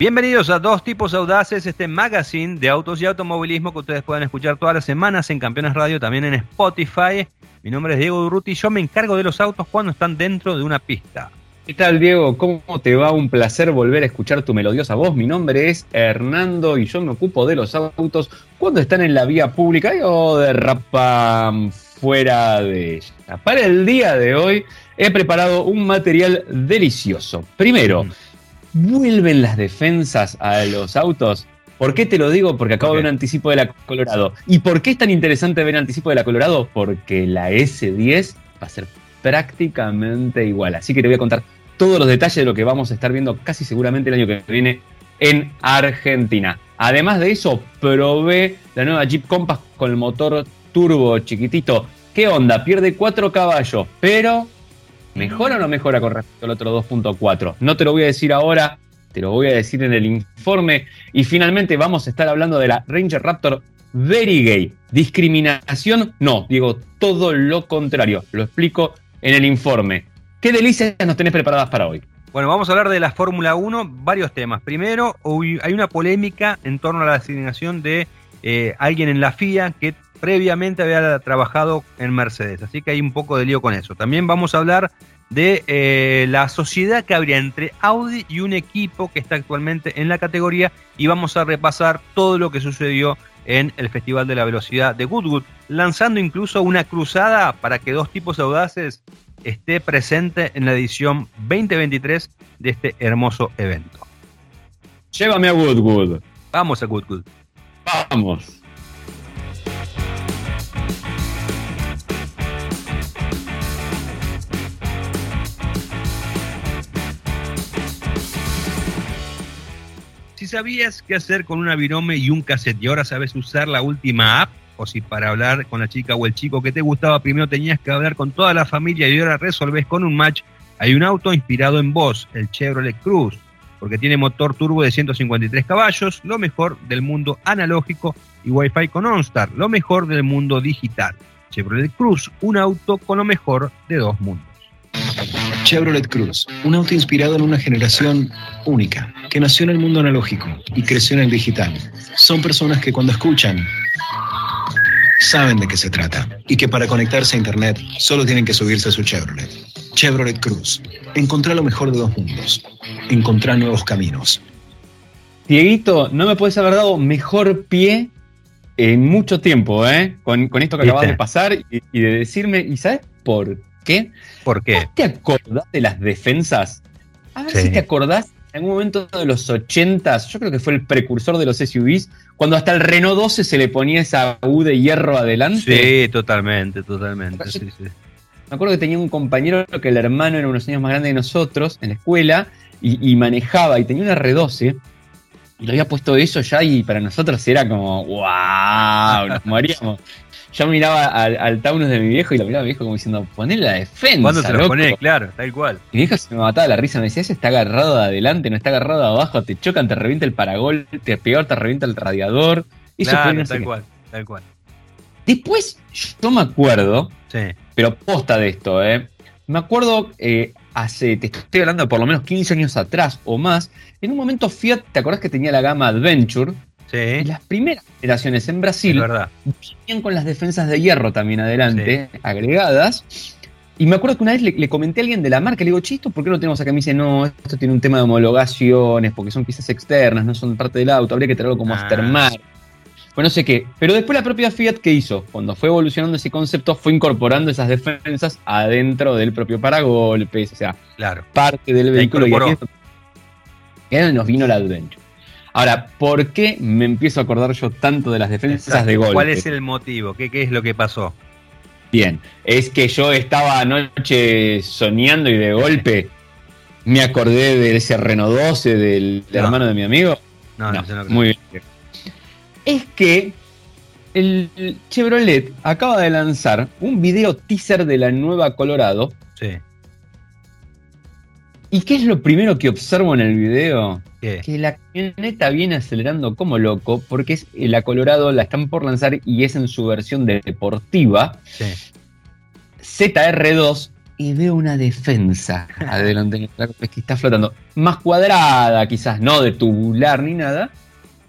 Bienvenidos a Dos Tipos Audaces, este magazine de autos y automovilismo que ustedes pueden escuchar todas las semanas en Campeones Radio, también en Spotify. Mi nombre es Diego Durruti y yo me encargo de los autos cuando están dentro de una pista. ¿Qué tal, Diego? ¿Cómo te va? Un placer volver a escuchar tu melodiosa voz. Mi nombre es Hernando y yo me ocupo de los autos cuando están en la vía pública o derrapan fuera de ella. Para el día de hoy he preparado un material delicioso. Primero, mm vuelven las defensas a los autos. ¿Por qué te lo digo? Porque acabo de ver un anticipo de la Colorado. ¿Y por qué es tan interesante ver un anticipo de la Colorado? Porque la S10 va a ser prácticamente igual. Así que te voy a contar todos los detalles de lo que vamos a estar viendo casi seguramente el año que viene en Argentina. Además de eso, probé la nueva Jeep Compass con el motor turbo chiquitito. ¿Qué onda? Pierde 4 caballos, pero ¿Mejora o no mejora con respecto al otro 2.4? No te lo voy a decir ahora, te lo voy a decir en el informe. Y finalmente vamos a estar hablando de la Ranger Raptor Very Gay. Discriminación, no, digo todo lo contrario. Lo explico en el informe. ¿Qué delicias nos tenés preparadas para hoy? Bueno, vamos a hablar de la Fórmula 1, varios temas. Primero, hay una polémica en torno a la designación de eh, alguien en la FIA que previamente había trabajado en Mercedes. Así que hay un poco de lío con eso. También vamos a hablar de eh, la sociedad que habría entre Audi y un equipo que está actualmente en la categoría y vamos a repasar todo lo que sucedió en el Festival de la Velocidad de Goodwood, lanzando incluso una cruzada para que dos tipos audaces esté presente en la edición 2023 de este hermoso evento. Llévame a Goodwood. Vamos a Goodwood. Vamos. Sabías qué hacer con una virome y un cassette y ahora sabes usar la última app, o si para hablar con la chica o el chico que te gustaba primero tenías que hablar con toda la familia y ahora resolves con un match, hay un auto inspirado en vos, el Chevrolet Cruz, porque tiene motor turbo de 153 caballos, lo mejor del mundo analógico y Wi-Fi con OnStar, lo mejor del mundo digital. Chevrolet Cruz, un auto con lo mejor de dos mundos. Chevrolet Cruz, un auto inspirado en una generación única, que nació en el mundo analógico y creció en el digital. Son personas que cuando escuchan, saben de qué se trata y que para conectarse a Internet solo tienen que subirse a su Chevrolet. Chevrolet Cruz, encontrá lo mejor de dos mundos, encontrá nuevos caminos. Dieguito, no me puedes haber dado mejor pie en mucho tiempo, ¿eh? Con, esto que acabas de pasar y, y de decirme, ¿y sabes por qué? ¿Por qué? te acordás de las defensas? A ver si te acordás en algún momento de los 80 yo creo que fue el precursor de los SUVs, cuando hasta el Renault 12 se le ponía esa U de hierro adelante. Sí, totalmente, totalmente. Me acuerdo que tenía un compañero que el hermano era unos años más grande que nosotros en la escuela y, y manejaba y tenía una R12 y lo había puesto eso ya y para nosotros era como, wow, nos moríamos yo miraba al, Taunus de mi viejo y lo miraba a mi viejo como diciendo, poné la defensa. ¿Cuándo se lo ponés? Claro, tal cual. Mi viejo se me mataba la risa, me decía, ese está agarrado de adelante, no está agarrado de abajo, te chocan, te revienta el paragol, te peor, te revienta el radiador. Eso claro, tal cual, tal cual. Después, yo me acuerdo, pero posta de esto, ¿eh? Me acuerdo eh, hace, te estoy hablando de por lo menos 15 años atrás o más, en un momento Fiat, ¿te acordás que tenía la gama Adventure? las primeras generaciones en Brasil venían con las defensas de hierro también adelante, agregadas. Y me acuerdo que una vez le, comenté a alguien de la marca, le digo, chisto, ¿por qué no tenemos acá? Me dice, no, esto tiene un tema de homologaciones, porque son piezas externas, no son parte del auto, habría que tenerlo como ah. aftermarket. Pues no sé qué. Pero después la propia Fiat, ¿qué hizo? Cuando fue evolucionando ese concepto, fue incorporando esas defensas adentro del propio paragolpes, o sea, claro. parte del vehículo. Y aquí nos vino la Adventure. Ahora, ¿por qué me empiezo a acordar yo tanto de las defensas de golpe? ¿Cuál es el motivo? ¿Qué, es lo que pasó? Bien, es que yo estaba anoche soñando y de golpe me acordé de ese Renault 12 del, hermano de mi amigo. No, no, no, Muy bien. Es que el Chevrolet acaba de lanzar un video teaser de la nueva Colorado. Sí. ¿Y qué es lo primero que observo en el video? Que la camioneta viene acelerando como loco porque es la Colorado la están por lanzar y es en su versión deportiva. Sí. ZR2 y veo una defensa adelante que está flotando. Más cuadrada, quizás, no de tubular ni nada.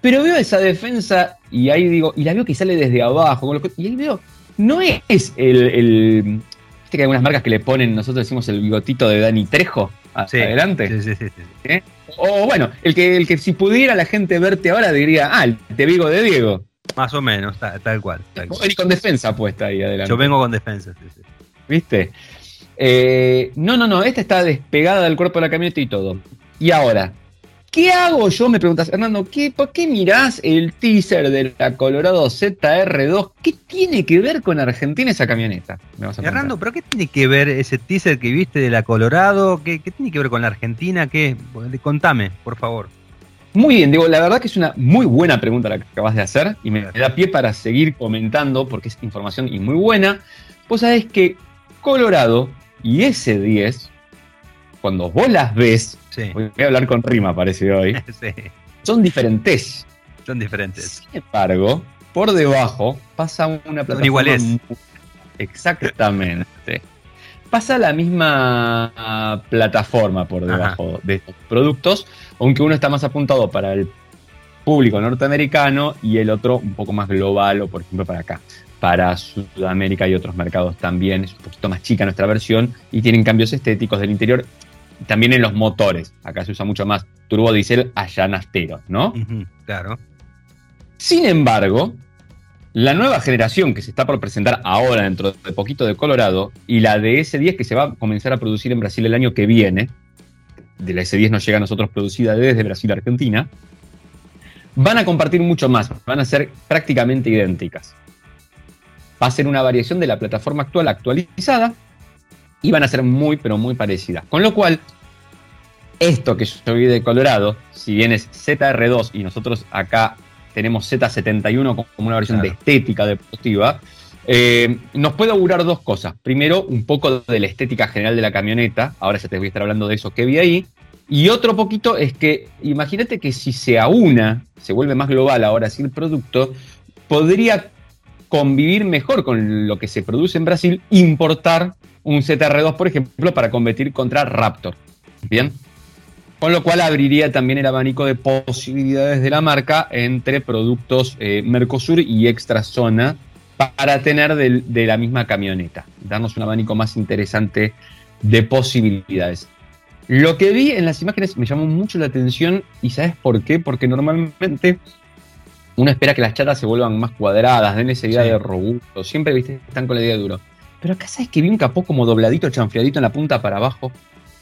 Pero veo esa defensa y ahí digo, y la veo que sale desde abajo. y ahí veo, no es el, el. Viste que hay algunas marcas que le ponen, nosotros decimos el bigotito de Dani Trejo adelante. Sí, sí, sí, ¿Eh? O bueno, el que, el que si pudiera la gente verte ahora diría, ah, el de Vigo de Diego. Más o menos, tal, cual. Y con defensa puesta ahí adelante. Yo vengo con defensa, sí, sí. ¿Viste? Eh, no, no, no, esta está despegada del cuerpo de la camioneta y todo. Y ahora, ¿qué hago yo? Me preguntas, Hernando, ¿qué, ¿por qué mirás el teaser de la Colorado ZR2? ¿Qué tiene que ver con Argentina esa camioneta? Hernando, ¿pero qué tiene que ver ese teaser que viste de la Colorado? ¿Qué, qué tiene que ver con la Argentina? ¿Qué? Contame, por favor. Muy bien, digo, la verdad que es una muy buena pregunta la que acabas de hacer y me da pie para seguir comentando porque es información y muy buena. Vos sabés que Colorado y S10, cuando vos las ves, voy a hablar con rima, parece hoy, son diferentes. Son diferentes. Sin embargo, por debajo pasa una plataforma. iguales. Exactamente. Pasa la misma plataforma por debajo de estos productos, aunque uno está más apuntado para el público norteamericano y el otro un poco más global o por ejemplo para acá. Para Sudamérica y otros mercados también es un poquito más chica nuestra versión y tienen cambios estéticos del interior también en los motores. Acá se usa mucho más turbo diésel nastero, ¿no? claro. Sin embargo, la nueva generación que se está por presentar ahora dentro de poquito de Colorado y la de S10 que se va a comenzar a producir en Brasil el año que viene, de la S10 nos llega a nosotros producida desde Brasil a Argentina, van a compartir mucho más, van a ser prácticamente idénticas. Va a ser una variación de la plataforma actual actualizada y van a ser muy, pero muy parecidas. Con lo cual, esto que yo vi de Colorado, si bien es ZR2 y nosotros acá tenemos Z71 como una versión de estética deportiva, eh, nos puede augurar dos cosas. Primero, un poco de la estética general de la camioneta, ahora ya te voy a estar hablando de eso que vi ahí. Y otro poquito es que, imagínate que si se aúna, se vuelve más global ahora sí el producto, podría convivir mejor con lo que se produce en Brasil, importar un ZR2, por ejemplo, para competir contra Raptor. Bien. Con lo cual abriría también el abanico de posibilidades de la marca entre productos eh, Mercosur y extra zona para tener de, la misma camioneta, darnos un abanico más interesante de posibilidades. Lo que vi en las imágenes me llamó mucho la atención y ¿sabes por qué? Porque normalmente uno espera que las chatas se vuelvan más cuadradas, den esa idea de robusto, siempre viste están con la idea de duro. Pero acá sabes que vi un capó como dobladito, chanfriadito en la punta para abajo,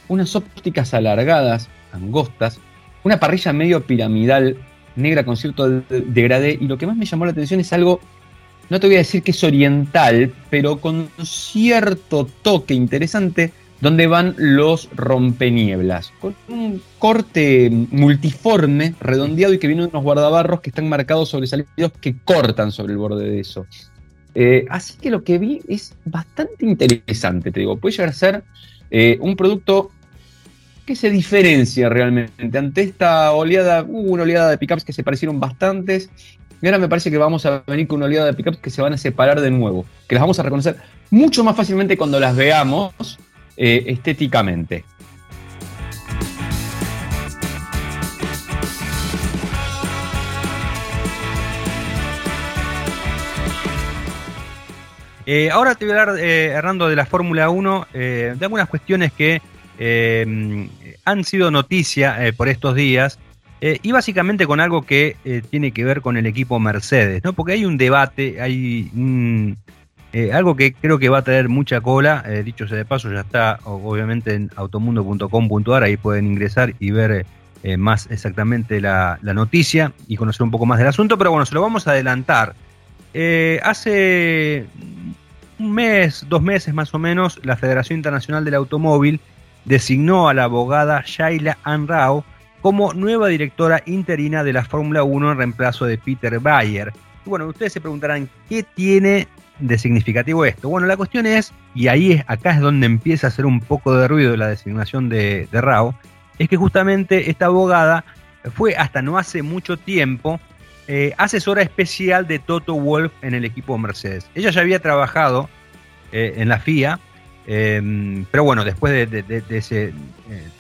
unas ópticas alargadas, angostas, una parrilla medio piramidal, negra con cierto degradé, y lo que más me llamó la atención es algo, no te voy a decir que es oriental, pero con cierto toque interesante, donde van los rompenieblas, con un corte multiforme, redondeado y que viene unos guardabarros que están marcados sobresalidos que cortan sobre el borde de eso. Eh, así que lo que vi es bastante interesante, te digo, puede llegar a ser eh, un producto ¿Qué se diferencia realmente? Ante esta oleada, hubo una oleada de pickups que se parecieron bastantes. Y ahora me parece que vamos a venir con una oleada de pickups que se van a separar de nuevo. Que las vamos a reconocer mucho más fácilmente cuando las veamos eh, estéticamente. Eh, ahora te voy a hablar, eh, Hernando, de la Fórmula 1, de algunas cuestiones que han sido noticia eh, por estos días eh, y básicamente con algo que eh, tiene que ver con el equipo Mercedes, ¿no? Porque hay un debate, hay algo que creo que va a traer mucha cola, dicho sea de paso, ya está obviamente en automundo.com.ar, ahí pueden ingresar y ver más exactamente la, la, noticia y conocer un poco más del asunto, pero bueno, se lo vamos a adelantar. Hace un mes, dos meses más o menos, la Federación Internacional del Automóvil designó a la abogada Shaila Ann Rao como nueva directora interina de la Fórmula 1 en reemplazo de Peter Bayer. Y bueno, ustedes se preguntarán, ¿qué tiene de significativo esto? Bueno, la cuestión es, y ahí es, acá es donde empieza a hacer un poco de ruido la designación de, de Rao, es que justamente esta abogada fue hasta no hace mucho tiempo eh, asesora especial de Toto Wolf en el equipo Mercedes. Ella ya había trabajado eh, en la FIA Em, pero bueno, después de, ese,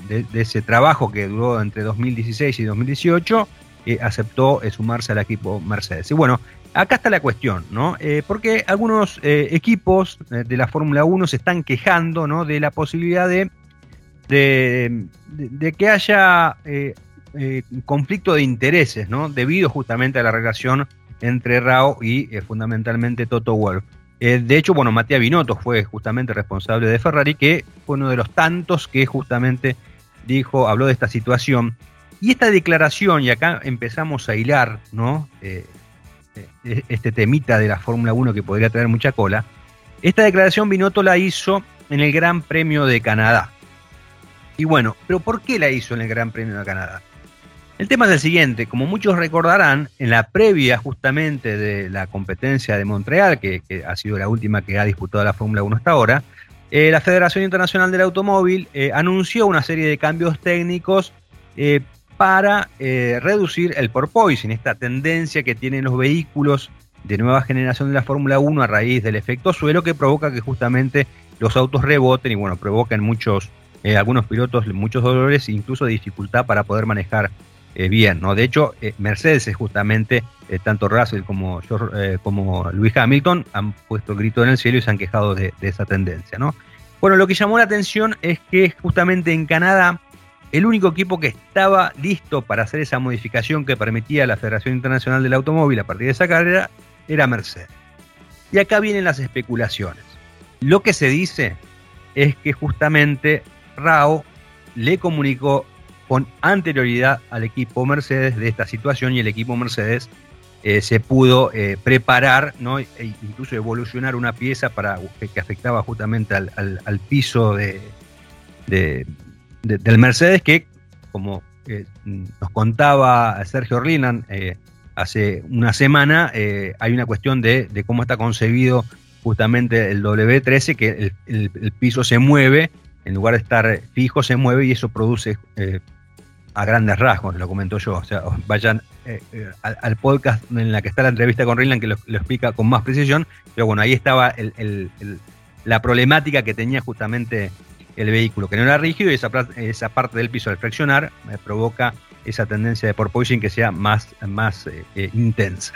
de, ese, trabajo que duró entre 2016 y 2018, eh, aceptó eh, sumarse al equipo Mercedes. Y bueno, acá está la cuestión, ¿no? Eh, porque algunos equipos de la Fórmula 1 se están quejando, ¿no? De la posibilidad de, de, que haya conflicto de intereses, ¿no? Debido justamente a la relación entre Rao y fundamentalmente Toto Wolff. Eh, de hecho, bueno, Matías Binotto fue justamente responsable de Ferrari, que fue uno de los tantos que justamente dijo, habló de esta situación. Y esta declaración, y acá empezamos a hilar, ¿no? Eh, eh, este temita de la Fórmula 1 que podría traer mucha cola. Esta declaración Binotto la hizo en el Gran Premio de Canadá. Y bueno, pero ¿por qué la hizo en el Gran Premio de Canadá? El tema es el siguiente, como muchos recordarán, en la previa justamente de la competencia de Montreal, que, ha sido la última que ha disputado la Fórmula 1 hasta ahora, eh, la Federación Internacional del Automóvil eh, anunció una serie de cambios técnicos eh, para reducir el porpoising, esta tendencia que tienen los vehículos de nueva generación de la Fórmula 1 a raíz del efecto suelo que provoca que justamente los autos reboten y bueno, provocan muchos, algunos pilotos muchos dolores e incluso dificultad para poder manejar eh, bien, ¿no? De hecho, eh, Mercedes es justamente, eh, tanto Russell como, como Luis Hamilton han puesto grito en el cielo y se han quejado de, esa tendencia, ¿no? Bueno, lo que llamó la atención es que justamente en Canadá el único equipo que estaba listo para hacer esa modificación que permitía la Federación Internacional del Automóvil a partir de esa carrera era Mercedes. Y acá vienen las especulaciones. Lo que se dice es que justamente Rao le comunicó con anterioridad al equipo Mercedes de esta situación y el equipo Mercedes eh, se pudo eh, preparar, ¿no? e incluso evolucionar una pieza para que, afectaba justamente al, piso de, del Mercedes, que como eh, nos contaba Sergio Orlinan hace una semana, hay una cuestión de, cómo está concebido justamente el W13, que el, el, piso se mueve, en lugar de estar fijo, se mueve y eso produce a grandes rasgos, lo comento yo. O sea, vayan eh, eh, al, podcast en la que está la entrevista con Rayland que lo, explica con más precisión. Pero bueno, ahí estaba la problemática que tenía justamente el vehículo, que no era rígido y esa, esa parte del piso al fraccionar me provoca esa tendencia de porpoising que sea más, más eh, intensa.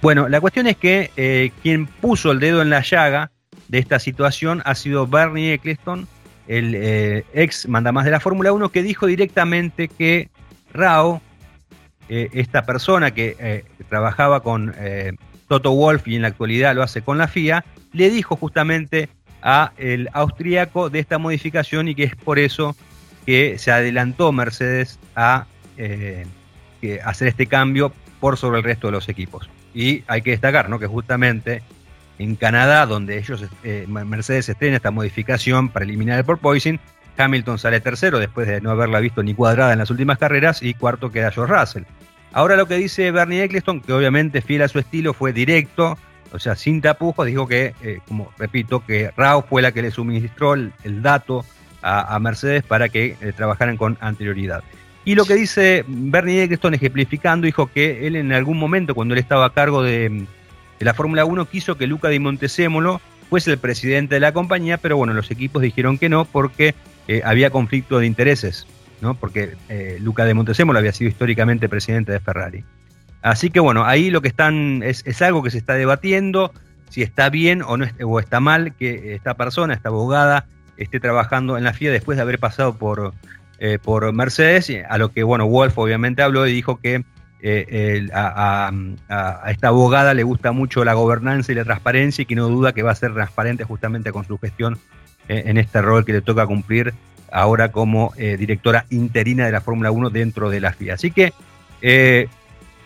Bueno, la cuestión es que quien puso el dedo en la llaga de esta situación ha sido Bernie Eccleston, el eh, ex mandamás de la Fórmula 1, que dijo directamente que Rao, eh, esta persona que eh, trabajaba con Toto Wolf y en la actualidad lo hace con la FIA, le dijo justamente a el austríaco de esta modificación y que es por eso que se adelantó Mercedes a hacer este cambio por sobre el resto de los equipos. Y hay que destacar ¿no? que justamente en Canadá, donde ellos, eh, Mercedes estrena esta modificación para eliminar el porpoising. Hamilton sale tercero después de no haberla visto ni cuadrada en las últimas carreras y cuarto queda George Russell. Ahora lo que dice Bernie Eccleston, que obviamente fiel a su estilo, fue directo, o sea, sin tapujos, dijo que, eh, como repito, que Rao fue la que le suministró el, dato a, Mercedes para que eh, trabajaran con anterioridad. Y lo que dice Bernie Eccleston ejemplificando, dijo que él en algún momento, cuando él estaba a cargo de, la Fórmula 1 quiso que Luca Di Montesemolo fuese el presidente de la compañía, pero bueno, los equipos dijeron que no porque eh, había conflicto de intereses, ¿no? Porque eh, Luca Di Montesemolo había sido históricamente presidente de Ferrari. Así que bueno, ahí lo que están es, algo que se está debatiendo, si está bien o, no, o está mal que esta persona, esta abogada, esté trabajando en la FIA después de haber pasado por, eh, por Mercedes, a lo que bueno, Wolf obviamente habló y dijo que eh, a, esta abogada le gusta mucho la gobernanza y la transparencia y que no duda que va a ser transparente justamente con su gestión eh, en este rol que le toca cumplir ahora como eh, directora interina de la Fórmula 1 dentro de la FIA. Así que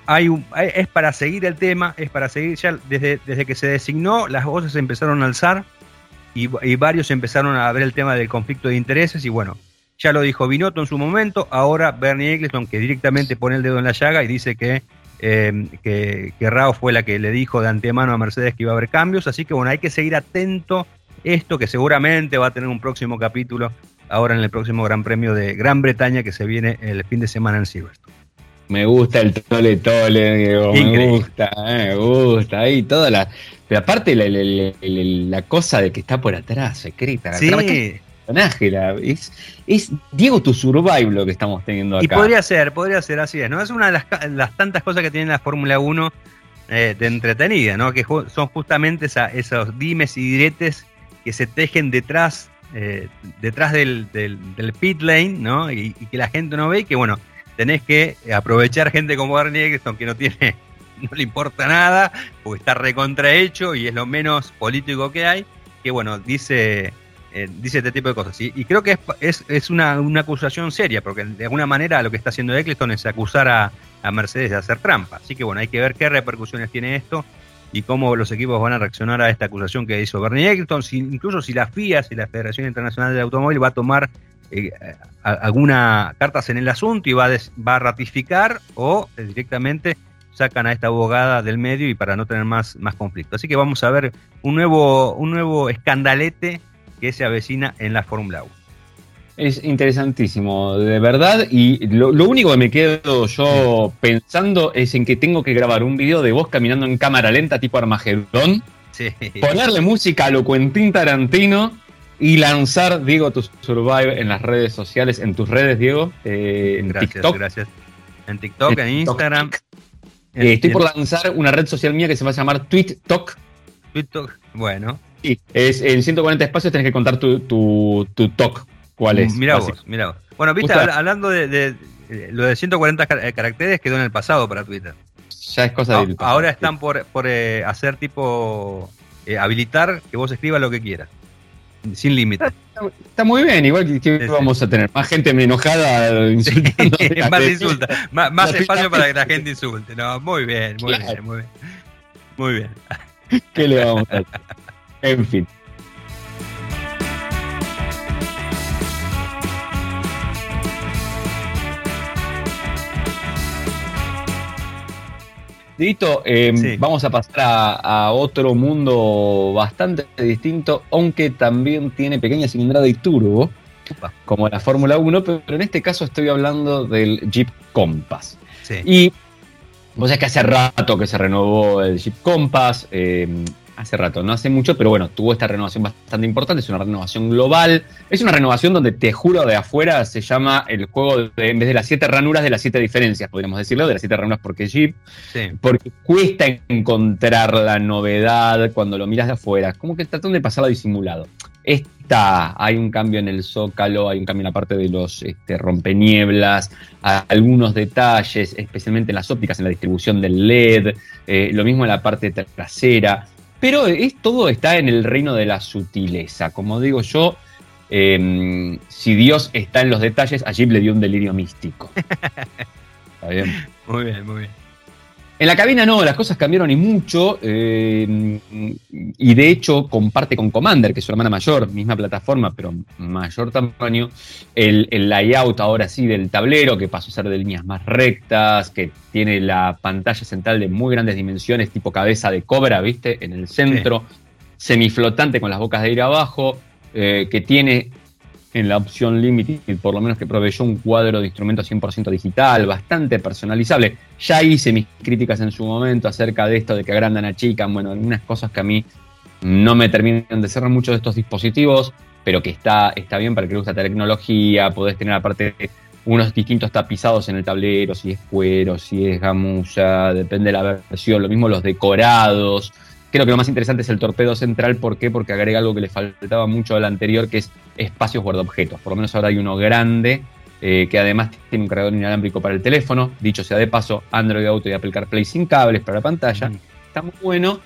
hay es para seguir el tema, es para seguir ya desde, desde que se designó, las voces empezaron a alzar y, y varios empezaron a ver el tema del conflicto de intereses y bueno, ya lo dijo Binotto en su momento, ahora Bernie Eccleston que directamente pone el dedo en la llaga y dice que, eh, que, Rao fue la que le dijo de antemano a Mercedes que iba a haber cambios, así que bueno, hay que seguir atento esto que seguramente va a tener un próximo capítulo ahora en el próximo Gran Premio de Gran Bretaña que se viene el fin de semana en Silverstone. Me gusta el tole tole, me gusta, eh, me gusta. Ahí todas las Pero aparte la, la- la- la cosa de que está por atrás, secreta, la que Sí, personaje, la- es, es Diego to Survive lo que estamos teniendo acá. y podría ser, podría ser así, es, ¿no? Es una de las, las tantas cosas que tiene la Fórmula 1 eh, de entretenida, ¿no? Que son justamente esa- esos dimes y diretes que se tejen detrás, eh, detrás del, del, del pit lane, ¿no? Y, y que la gente no ve y que, bueno, tenés que aprovechar gente como Bernie Eccleston que no tiene, no le importa nada, porque está recontrahecho y es lo menos político que hay, que, bueno, dice... eh, dice este tipo de cosas. Y, creo que es, es, es una, una acusación seria, porque de alguna manera lo que está haciendo Eccleston es acusar a, a Mercedes de hacer trampa. Así que bueno, hay que ver qué repercusiones tiene esto y cómo los equipos van a reaccionar a esta acusación que hizo Bernie Eccleston, si- incluso si la FIA, si la Federación Internacional del Automóvil va a tomar eh, alguna cartas en el asunto y va a, des- va a ratificar o eh, directamente sacan a esta abogada del medio y para no tener más, más conflicto. Así que vamos a ver un nuevo, un nuevo escandalete que se avecina en la Fórmula 1. Es interesantísimo, de verdad. Y lo, lo único que me quedo yo pensando es en que tengo que grabar un video de vos caminando en cámara lenta tipo Armagedón, Sí. ponerle música a lo Quentin Tarantino y lanzar Diego to Survive en las redes sociales, en tus redes, Diego, eh, en Gracias, TikTok. gracias. En TikTok, en En Instagram. en- Eh, estoy en por lanzar una red social mía que se va a llamar TweetTok. TikTok. Bueno, Sí, es en 140 espacios tenés que contar tu, tu, tu talk. ¿Cuál es? Básico. vos, mira vos. Bueno, viste, hablando de, de- eh, lo de 140 car- eh, caracteres quedó en el pasado para Twitter. Ya es cosa Ah, del ahora están por, por eh, hacer tipo eh, habilitar que vos escribas lo que quieras. Sin límite. Está muy bien, igual que, sí. vamos a tener más gente enojada insultando. más insulta, más, espacio para que la gente insulte. No, muy bien, muy Claro. bien, muy bien. Muy bien. ¿Qué le vamos a hacer? En fin. Dito, eh, Sí. vamos a pasar a, a otro mundo bastante distinto, aunque también tiene pequeña cilindrada y turbo, como la Fórmula 1, pero en este caso estoy hablando del Jeep Compass. sí. Y vos sabés que hace rato que se renovó el Jeep Compass, eh, hace rato, no hace mucho, pero bueno, tuvo esta renovación bastante importante, es una renovación global, es una renovación donde te juro de afuera se llama el juego de, en vez de las siete ranuras, de las siete diferencias, podríamos decirlo, de las siete ranuras porque Jeep, sí. porque cuesta encontrar la novedad cuando lo miras de afuera, como que tratan de pasarlo disimulado. Está, hay un cambio en el zócalo, hay un cambio en la parte de los este, rompenieblas, algunos detalles, especialmente en las ópticas, en la distribución del LED, eh, lo mismo en la parte trasera, pero es, todo está en el reino de la sutileza. Como digo yo, eh, si Dios está en los detalles, a Jeep le dio un delirio místico. ¿Está bien? Muy bien, muy bien. En la cabina no, las cosas cambiaron y mucho. eh, y de hecho comparte con Commander, que es su hermana mayor, misma plataforma, pero mayor tamaño. El, el layout ahora sí del tablero, que pasó a ser de líneas más rectas, que tiene la pantalla central de muy grandes dimensiones, tipo cabeza de cobra, ¿viste? En el centro, semiflotante con las bocas de aire abajo, eh, que tiene en la opción Limited, por lo menos que proveyó un cuadro de instrumentos 100% digital, bastante personalizable. Ya hice mis críticas en su momento acerca de esto de que agrandan a chican, bueno, algunas cosas que a mí no me terminan de cerrar mucho de estos dispositivos, pero que está, está bien para el que le gusta tecnología, podés tener aparte unos distintos tapizados en el tablero, si es cuero, si es gamulla, depende de la versión, lo mismo los decorados. Creo que lo más interesante es el torpedo central, ¿por qué? Porque agrega algo que le faltaba mucho al anterior, que es espacios guardaobjetos. Por lo menos ahora hay uno grande, eh, que además tiene un cargador inalámbrico para el teléfono. Dicho sea de paso, Android Auto y Apple CarPlay sin cables para la pantalla. Mm. Está muy bueno.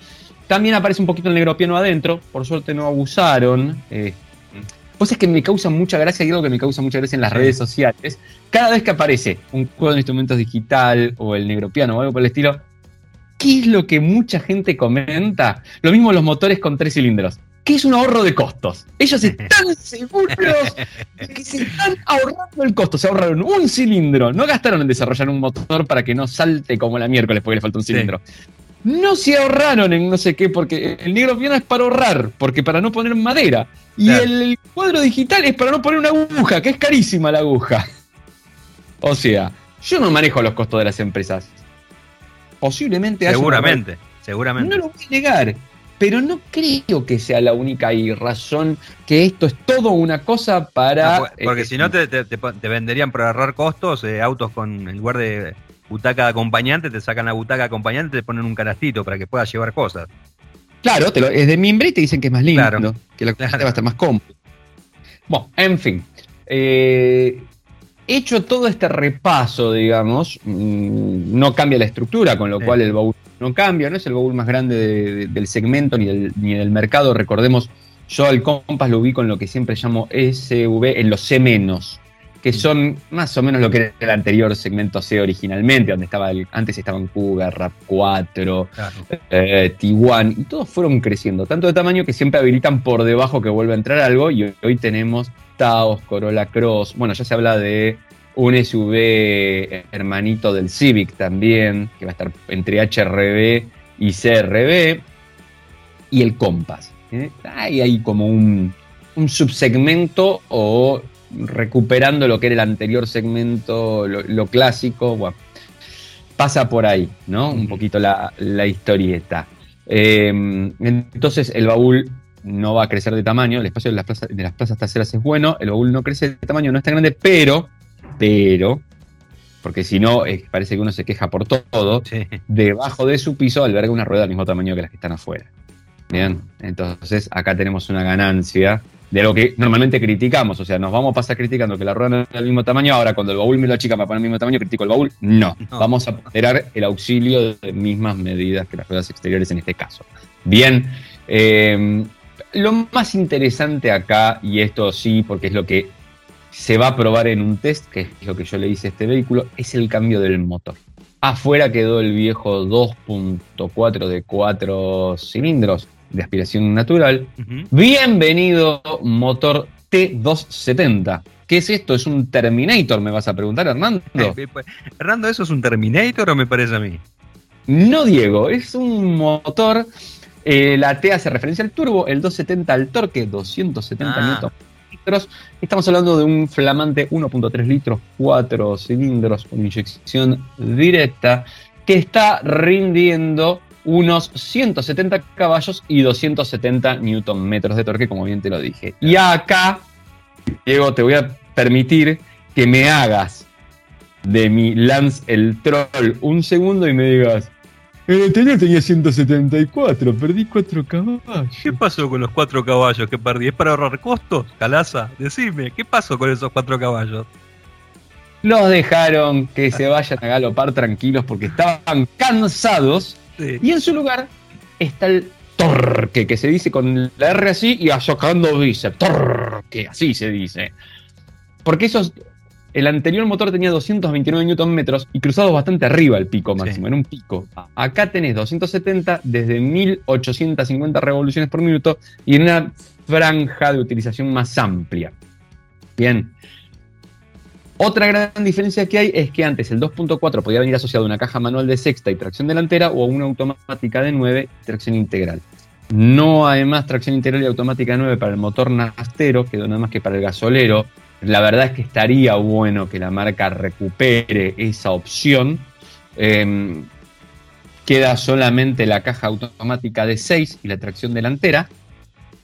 También aparece un poquito el negro piano adentro. Por suerte no abusaron. Eh, Pues es que me causa mucha gracia y algo que me causa mucha gracia en las redes sociales. Cada vez que aparece un juego de instrumentos digital o el negro piano o algo por el estilo, ¿qué es lo que mucha gente comenta? Lo mismo los motores con tres cilindros. Que es un ahorro de costos. Ellos están seguros de que se están ahorrando el costo. Se ahorraron un cilindro. No gastaron en desarrollar un motor para que no salte como la miércoles porque le falta un Sí. cilindro. No se ahorraron en no sé qué, porque el negro piano es para ahorrar, porque para no poner madera. Y Claro. el cuadro digital es para no poner una aguja, que es carísima la aguja. O sea, yo no manejo los costos de las empresas. Posiblemente haya una Seguramente, seguramente. no lo voy a negar. pero no creo que sea la única razón que esto es todo una cosa para... No, porque eh, si no te, te, te, venderían por ahorrar costos eh, autos con el lugar de butaca de acompañante, te sacan la butaca de acompañante y te ponen un canastito para que puedas llevar cosas. Claro, te lo, es de mimbre y te dicen que es más lindo, que la cosa va a estar más cómodo. Bueno, en fin. Eh, hecho todo este repaso, digamos, mm, no cambia la estructura, con lo cual el baúl no cambia, no es el baúl más grande del segmento ni del, ni del mercado. Recordemos, yo al Compass lo ubico en lo que siempre llamo SV, en los C-, que son más o menos lo que era el anterior segmento C originalmente, donde estaba el, antes estaban Cougar, Rap 4, eh, Tiguan, y todos fueron creciendo, tanto de tamaño que siempre habilitan por debajo que vuelva a entrar algo, y hoy tenemos Taos, Corolla Cross, bueno, ya se habla de un SUV hermanito del Civic también, que va a estar entre HRB y CRB, y el Compass. ¿eh? Hay ahí como un, un subsegmento o recuperando lo que era el anterior segmento, lo, clásico, bueno, pasa por ahí, ¿no? Un poquito la, historieta. Em, entonces el baúl no va a crecer de tamaño, el espacio de las, plazas, de las plazas traseras es bueno, el baúl no crece de tamaño, no es tan grande, pero, pero, porque si no, parece que uno se queja por todo, debajo de su piso alberga una rueda del mismo tamaño que las que están afuera. Bien, entonces acá tenemos una ganancia de lo que normalmente criticamos. O sea, nos vamos a pasar criticando que la rueda no es del mismo tamaño. Ahora, cuando el baúl me lo achica para poner el mismo tamaño, critico el baúl. No. Vamos a poner el auxilio de mismas medidas que las ruedas exteriores en este caso. Bien. Eh, lo más interesante acá, y esto sí, porque es lo que se va a probar en un test, que es lo que yo le hice a este vehículo, es el cambio del motor. Afuera quedó el viejo 2.4 de 4 cilindros de aspiración natural. Bienvenido motor T270. ¿Qué es esto? ¿Es un Terminator? Me vas a preguntar, Hernando. Pues, Hernando, ¿eso es un Terminator o me parece a mí? No, Diego, es un motor. Eh, la T hace referencia al turbo, el 270 al torque, 270 ah. litros. Estamos hablando de un flamante 1.3 litros, 4 cilindros con inyección directa, que está rindiendo unos 170 caballos y 270 newton metros de torque, como bien te lo dije. Y acá, Diego, te voy a permitir que me hagas de mi Lance el Troll un segundo y me digas, el anterior tenía 174, perdí 4 caballos. ¿Qué pasó con los 4 caballos que perdí? ¿Es para ahorrar costos? Calaza, decime, ¿qué pasó con esos 4 caballos? Los dejaron que se vayan a galopar tranquilos porque estaban cansados y en su lugar está el torque, que se dice con la R así y azocando dice torque, así se dice. Porque esos, el anterior motor tenía 229 Nm y cruzado bastante arriba el pico máximo, en un pico. Acá tenés 270 desde 1850 revoluciones por minuto y en una franja de utilización más amplia. Bien, otra gran diferencia que hay es que antes el 2.4 podía venir asociado a una caja manual de sexta y tracción delantera o a una automática de 9 tracción integral. No hay más tracción integral y automática de 9 para el motor nastero, quedó nada más que para el gasolero. La verdad es que estaría bueno que la marca recupere esa opción. Em, queda solamente la caja automática de 6 y la tracción delantera.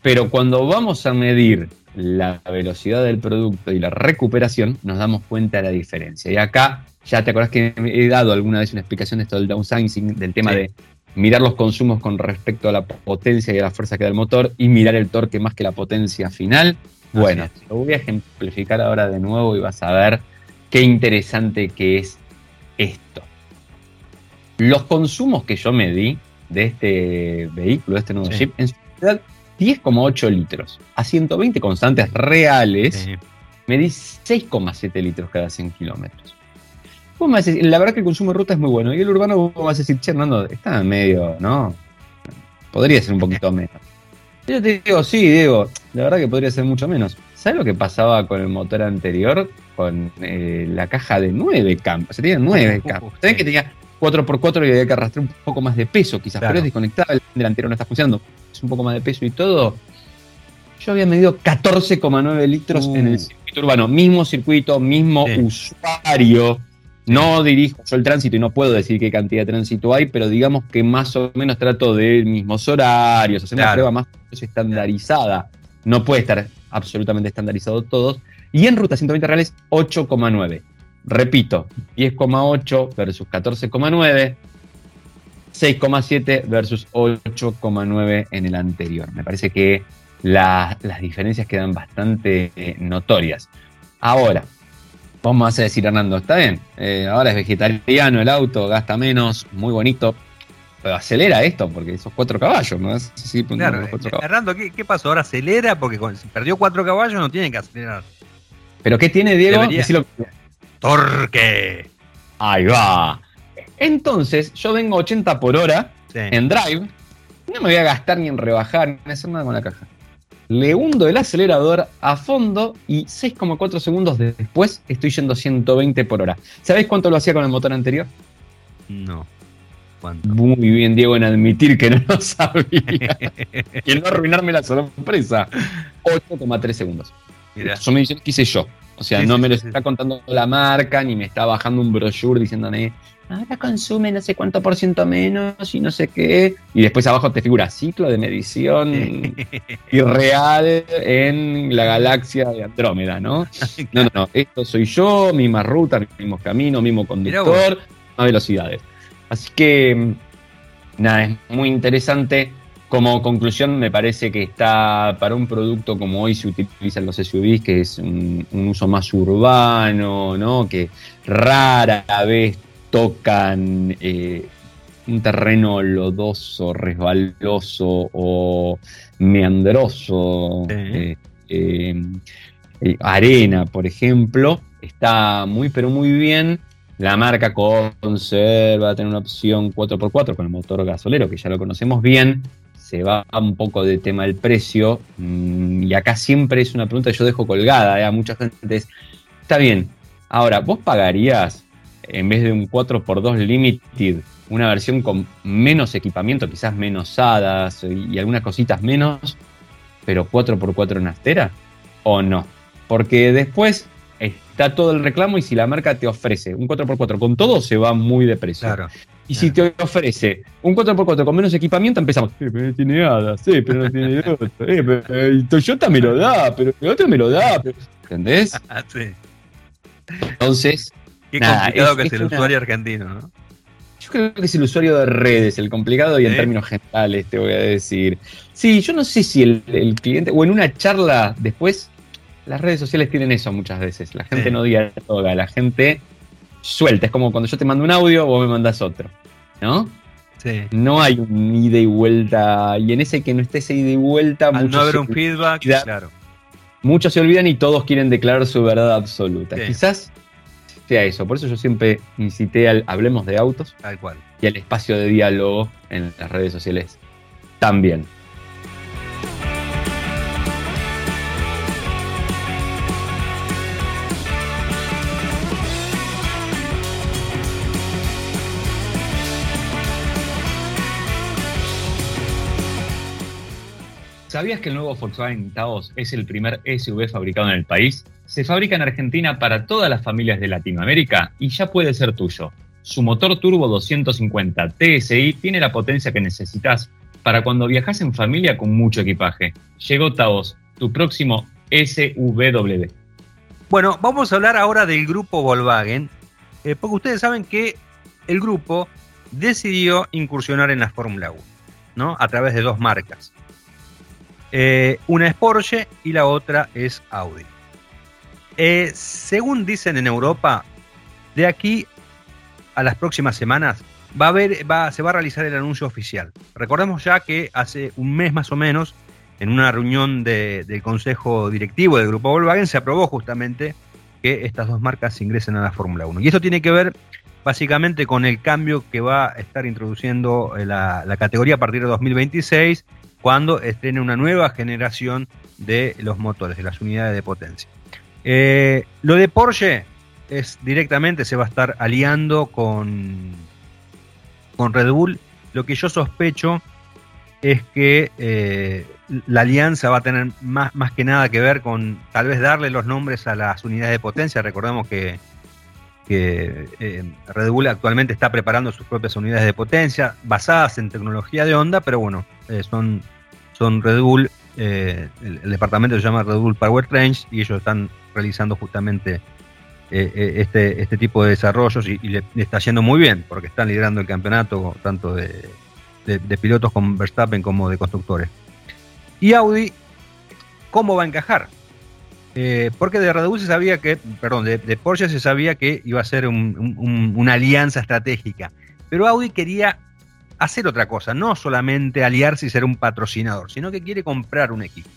Pero cuando vamos a medir la velocidad del producto y la recuperación, nos damos cuenta de la diferencia. Y acá, ya te acordás que he dado alguna vez una explicación de esto del downsizing, del tema de mirar los consumos con respecto a la potencia y a la fuerza que da el motor y mirar el torque más que la potencia final. Bueno, lo voy a ejemplificar ahora de nuevo y vas a ver qué interesante que es esto. Los consumos que yo me di de este vehículo, de este nuevo Jeep, en realidad 10,8 litros. A 120 constantes reales, me di 6,7 litros cada 100 kilómetros. La verdad que el consumo de ruta es muy bueno. Y el urbano, vos vas a decir, che, Hernando, está medio, ¿no? Podría ser un poquito menos. Yo te digo, sí, Diego, la verdad que podría ser mucho menos. ¿Sabes lo que pasaba con el motor anterior? Con eh, la caja de 9 campos. Se tenía 9 campos. ¿Sabes que tenía 4x4 y había que arrastrar un poco más de peso, quizás, pero es desconectable, el delantero no está funcionando, un poco más de peso y todo. Yo había medido 14,9 litros en el uh. circuito urbano, mismo circuito, mismo usuario, No dirijo yo el tránsito y no puedo decir qué cantidad de tránsito hay, pero digamos que más o menos trato de mismos horarios, hacer una prueba más o menos estandarizada. No puede estar absolutamente estandarizado todos. Y en ruta 120 reales, 8,9. Repito, 10,8 versus 14,9. 6,7 versus 8,9 en el anterior. Me parece que las diferencias quedan bastante eh, notorias. Ahora, vamos a decir, Hernando, está bien, eh, ahora es vegetariano el auto, gasta menos, muy bonito, pero acelera esto porque esos cuatro caballos, ¿no? Sí, claro, Hernando, ¿qué, pasó? Ahora acelera porque si perdió cuatro caballos no tiene que acelerar. ¿Pero qué tiene Diego? Torque. Ahí va. Entonces, yo vengo 80 por hora en drive, no me voy a gastar ni en rebajar, ni en hacer nada con la caja le hundo el acelerador a fondo y 6,4 segundos después estoy yendo 120 por hora. ¿Sabés cuánto lo hacía con el motor anterior? No. ¿Cuánto? Muy bien, Diego, en admitir que no lo sabía. y en no arruinarme la sorpresa. 8,3 segundos. Mira. Son mediciones que hice yo. O sea, no me lo está contando la marca, ni me está bajando un brochure diciéndome, ahora consume no sé cuánto por ciento menos y no sé qué. Y después abajo te figura ciclo de medición irreal en la galaxia de Andrómeda, ¿no? No, no, no. Esto soy yo, misma ruta, mismo camino, mismo conductor, más velocidades. Así que, nada, es muy interesante. Como conclusión, me parece que está para un producto como hoy se utilizan los SUVs, que es un, uso más urbano, ¿no? Que rara vez tocan eh, un terreno lodoso, resbaloso o meandroso, eh, eh, arena, por ejemplo, está muy pero muy bien. La marca conserva, tener una opción 4x4 con el motor gasolero, que ya lo conocemos bien se va un poco de tema del precio. Mm, y acá siempre es una pregunta que yo dejo colgada. ¿eh? A mucha gente es, está bien, ahora, ¿vos pagarías en vez de un 4x2 Limited una versión con menos equipamiento, quizás menos hadas y algunas cositas menos, pero 4x4 en astera? ¿O no? Porque después está todo el reclamo y si la marca te ofrece un 4x4 con todo, se va muy de precio. Claro. Y si te ofrece un 4x4 con menos equipamiento, empezamos. Sí, pero no tiene hadas, sí, pero no tiene otro. Eh, pero, Toyota me lo da, pero el otro me lo da. ¿Entendés? sí. Entonces. Qué complicado que es, el usuario argentino, ¿no? Yo creo que es el usuario de redes, el complicado y en términos generales, te voy a decir. Sí, yo no sé si el, cliente, o en una charla después, las redes sociales tienen eso muchas veces. La gente no dialoga, la gente suelta. Es como cuando yo te mando un audio, vos me mandas otro. ¿no? Sí. No hay un ida y vuelta. Y en ese que no esté ese ida y vuelta. Al no haber un feedback, claro. Muchos se olvidan y todos quieren declarar su verdad absoluta. Quizás sea eso. Por eso yo siempre incité al hablemos de autos. Tal cual. Y al espacio de diálogo en las redes sociales también. ¿Sabías que el nuevo Volkswagen Taos es el primer SUV fabricado en el país? Se fabrica en Argentina para todas las familias de Latinoamérica y ya puede ser tuyo. Su motor turbo 250 TSI tiene la potencia que necesitas para cuando viajas en familia con mucho equipaje. Llegó Taos, tu próximo SUV. Bueno, vamos a hablar ahora del grupo Volkswagen, eh, porque ustedes saben que el grupo decidió incursionar en la Fórmula 1, ¿no? A través de dos marcas. Eh, una es Porsche y la otra es Audi. Eh, según dicen en Europa, de aquí a las próximas semanas va a haber, va, se va a realizar el anuncio oficial. Recordemos ya que hace un mes más o menos, en una reunión del Consejo Directivo del Grupo Volkswagen, se aprobó justamente que estas dos marcas ingresen a la Fórmula 1. Y esto tiene que ver básicamente con el cambio que va a estar introduciendo la, la categoría a partir de 2026 cuando estrene una nueva generación de los motores, de las unidades de potencia. Eh, lo de Porsche es directamente, se va a estar aliando con, con Red Bull. Lo que yo sospecho es que eh, la alianza va a tener más, más que nada que ver con tal vez darle los nombres a las unidades de potencia. Recordemos que, que eh, Red Bull actualmente está preparando sus propias unidades de potencia basadas en tecnología de onda, pero bueno, eh, son, son Red Bull, el, el, departamento se llama Red Bull Power Range y ellos están realizando justamente este, este tipo de desarrollos y, le, está yendo muy bien porque están liderando el campeonato tanto de, de pilotos como Verstappen como de constructores. Y Audi, ¿cómo va a encajar? Eh, porque de Red Bull se sabía que, perdón, de, Porsche se sabía que iba a ser una alianza estratégica. Pero Audi quería hacer otra cosa, no solamente aliarse y ser un patrocinador, sino que quiere comprar un equipo.